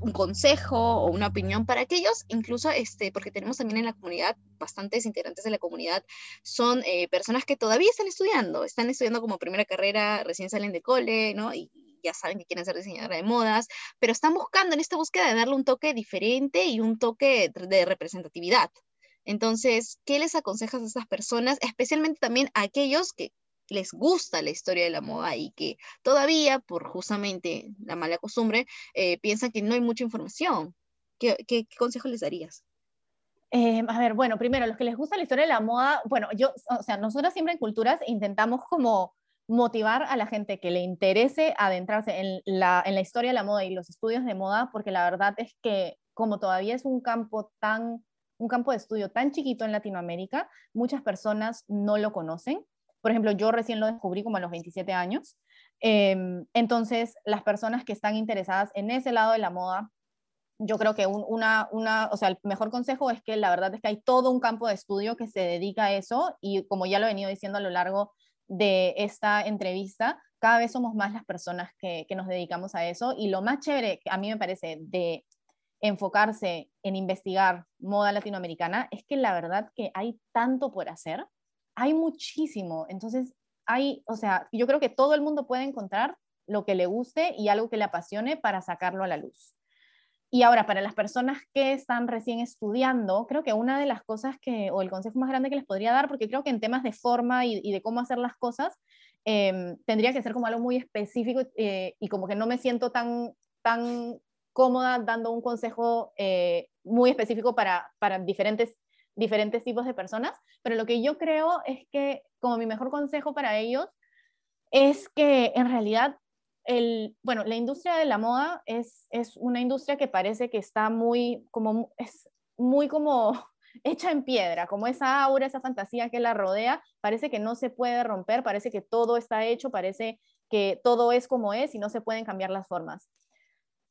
un consejo o una opinión para aquellos, incluso este, porque tenemos también en la comunidad, bastantes integrantes de la comunidad, son eh, personas que todavía están estudiando, están estudiando como primera carrera, recién salen de cole, ¿no? Y, ya saben que quieren ser diseñadora de modas, pero están buscando en esta búsqueda de darle un toque diferente y un toque de representatividad. Entonces, ¿qué les aconsejas a estas personas, especialmente también a aquellos que les gusta la historia de la moda y que todavía, por justamente la mala costumbre, eh, piensan que no hay mucha información. ¿Qué, qué, qué consejo les darías? Eh, a ver, bueno, primero, los que les gusta la historia de la moda, bueno, yo, o sea, nosotros siempre en Culturas intentamos como motivar a la gente que le interese adentrarse en la, en la historia de la moda y los estudios de moda, porque la verdad es que como todavía es un campo tan un campo de estudio tan chiquito en Latinoamérica, muchas personas no lo conocen por ejemplo, yo recién lo descubrí como a los 27 años. Eh, entonces, las personas que están interesadas en ese lado de la moda, yo creo que un, una, una, o sea, el mejor consejo es que la verdad es que hay todo un campo de estudio que se dedica a eso y como ya lo he venido diciendo a lo largo de esta entrevista, cada vez somos más las personas que, que nos dedicamos a eso y lo más chévere a mí me parece de enfocarse en investigar moda latinoamericana es que la verdad que hay tanto por hacer hay muchísimo. Entonces, hay, o sea, yo creo que todo el mundo puede encontrar lo que le guste y algo que le apasione para sacarlo a la luz. Y ahora, para las personas que están recién estudiando, creo que una de las cosas que, o el consejo más grande que les podría dar, porque creo que en temas de forma y, de cómo hacer las cosas, eh, tendría que ser como algo muy específico eh, y como que no me siento tan, tan cómoda dando un consejo eh, muy específico para, para diferentes diferentes tipos de personas, pero lo que yo creo es que como mi mejor consejo para ellos es que en realidad bueno, la industria de la moda es, es una industria que parece que está muy como, es muy como [LAUGHS] hecha en piedra, como esa aura, esa fantasía que la rodea, parece que no se puede romper, parece que todo está hecho, parece que todo es como es y no se pueden cambiar las formas.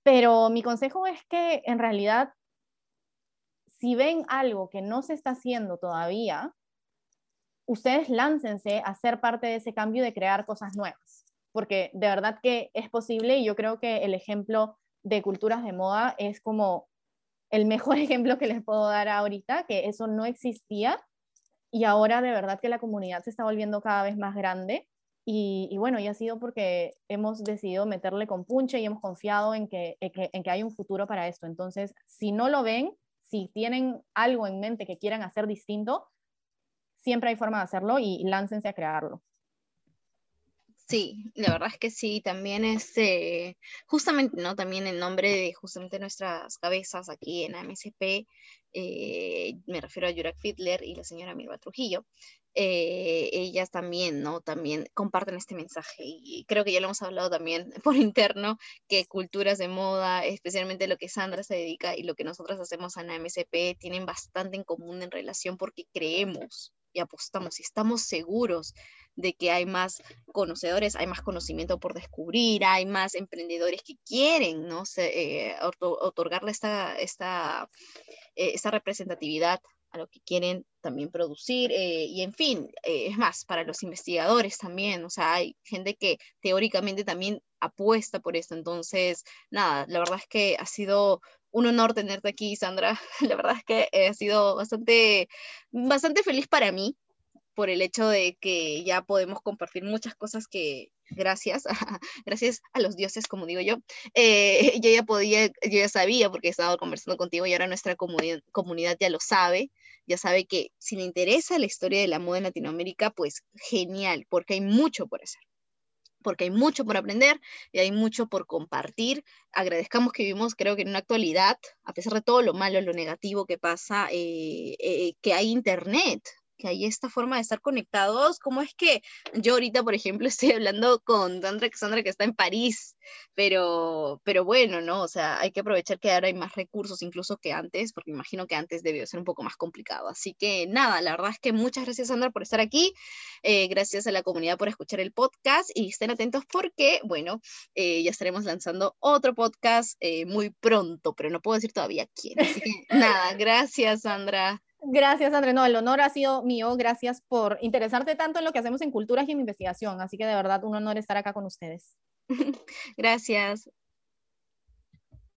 Pero mi consejo es que en realidad si ven algo que no se está haciendo todavía, ustedes láncense a ser parte de ese cambio de crear cosas nuevas, porque de verdad que es posible y yo creo que el ejemplo de culturas de moda es como el mejor [LAUGHS] ejemplo que les puedo dar ahorita, que eso no existía y ahora de verdad que la comunidad se está volviendo cada vez más grande y, bueno, y ha sido porque hemos decidido meterle con punche y hemos confiado en que, en que, en que hay un futuro para esto. Entonces, si no lo ven, si tienen algo en mente que quieran hacer distinto, siempre hay forma de hacerlo y láncense a crearlo. Sí, la verdad es que sí, también es eh, justamente, ¿no? También en nombre de justamente nuestras cabezas aquí en AMSP, eh, me refiero a Yurak Fiedler y la señora Mirva Trujillo, eh, ellas también, ¿no? También comparten este mensaje y creo que ya lo hemos hablado también [LAUGHS] por interno, que culturas de moda, especialmente lo que Sandra se dedica y lo que nosotros hacemos en la MSP, tienen bastante en común en relación porque creemos y apostamos y estamos seguros de que hay más conocedores, hay más conocimiento por descubrir, hay más emprendedores que quieren, ¿no? Eh, otorgarle esta, esta, eh, esta representatividad a lo que quieren también producir eh, y en fin, es más, para los investigadores también, o sea, hay gente que teóricamente también apuesta por esto, entonces, nada, la verdad es que ha sido un honor tenerte aquí, Sandra, [LAUGHS] la verdad es que ha sido bastante, bastante feliz para mí por el hecho de que ya podemos compartir muchas cosas que gracias, [LAUGHS] gracias a los dioses, como digo yo, eh, [LAUGHS] yo ya podía, yo ya sabía porque he estado conversando contigo y ahora nuestra comunidad ya lo sabe, ya sabe que si le interesa la historia de la moda en Latinoamérica, pues genial, porque hay mucho por hacer porque hay mucho por aprender y hay mucho por compartir. Agradezcamos que vivimos, creo que en una actualidad, a pesar de todo lo malo, lo negativo que pasa, eh, eh, que hay internet, que hay esta forma de estar conectados. ¿Cómo es que yo ahorita, por ejemplo, [LAUGHS] estoy hablando con Sandra que está en París? Pero, pero bueno, ¿no? O sea, hay que aprovechar que ahora hay más recursos incluso que antes, porque imagino que antes debió ser un poco más complicado. Así que nada, la verdad es que muchas gracias, Sandra, por estar aquí. Eh, gracias a la comunidad por escuchar el podcast y estén atentos porque, bueno, eh, ya estaremos lanzando otro podcast eh, muy pronto, pero no puedo decir todavía quién. Así que [LAUGHS] nada, gracias, Sandra. Gracias, André. No, el honor ha sido mío. Gracias por interesarte tanto en lo que hacemos en culturas y en investigación. Así que de verdad, un honor estar acá con ustedes. [LAUGHS] Gracias.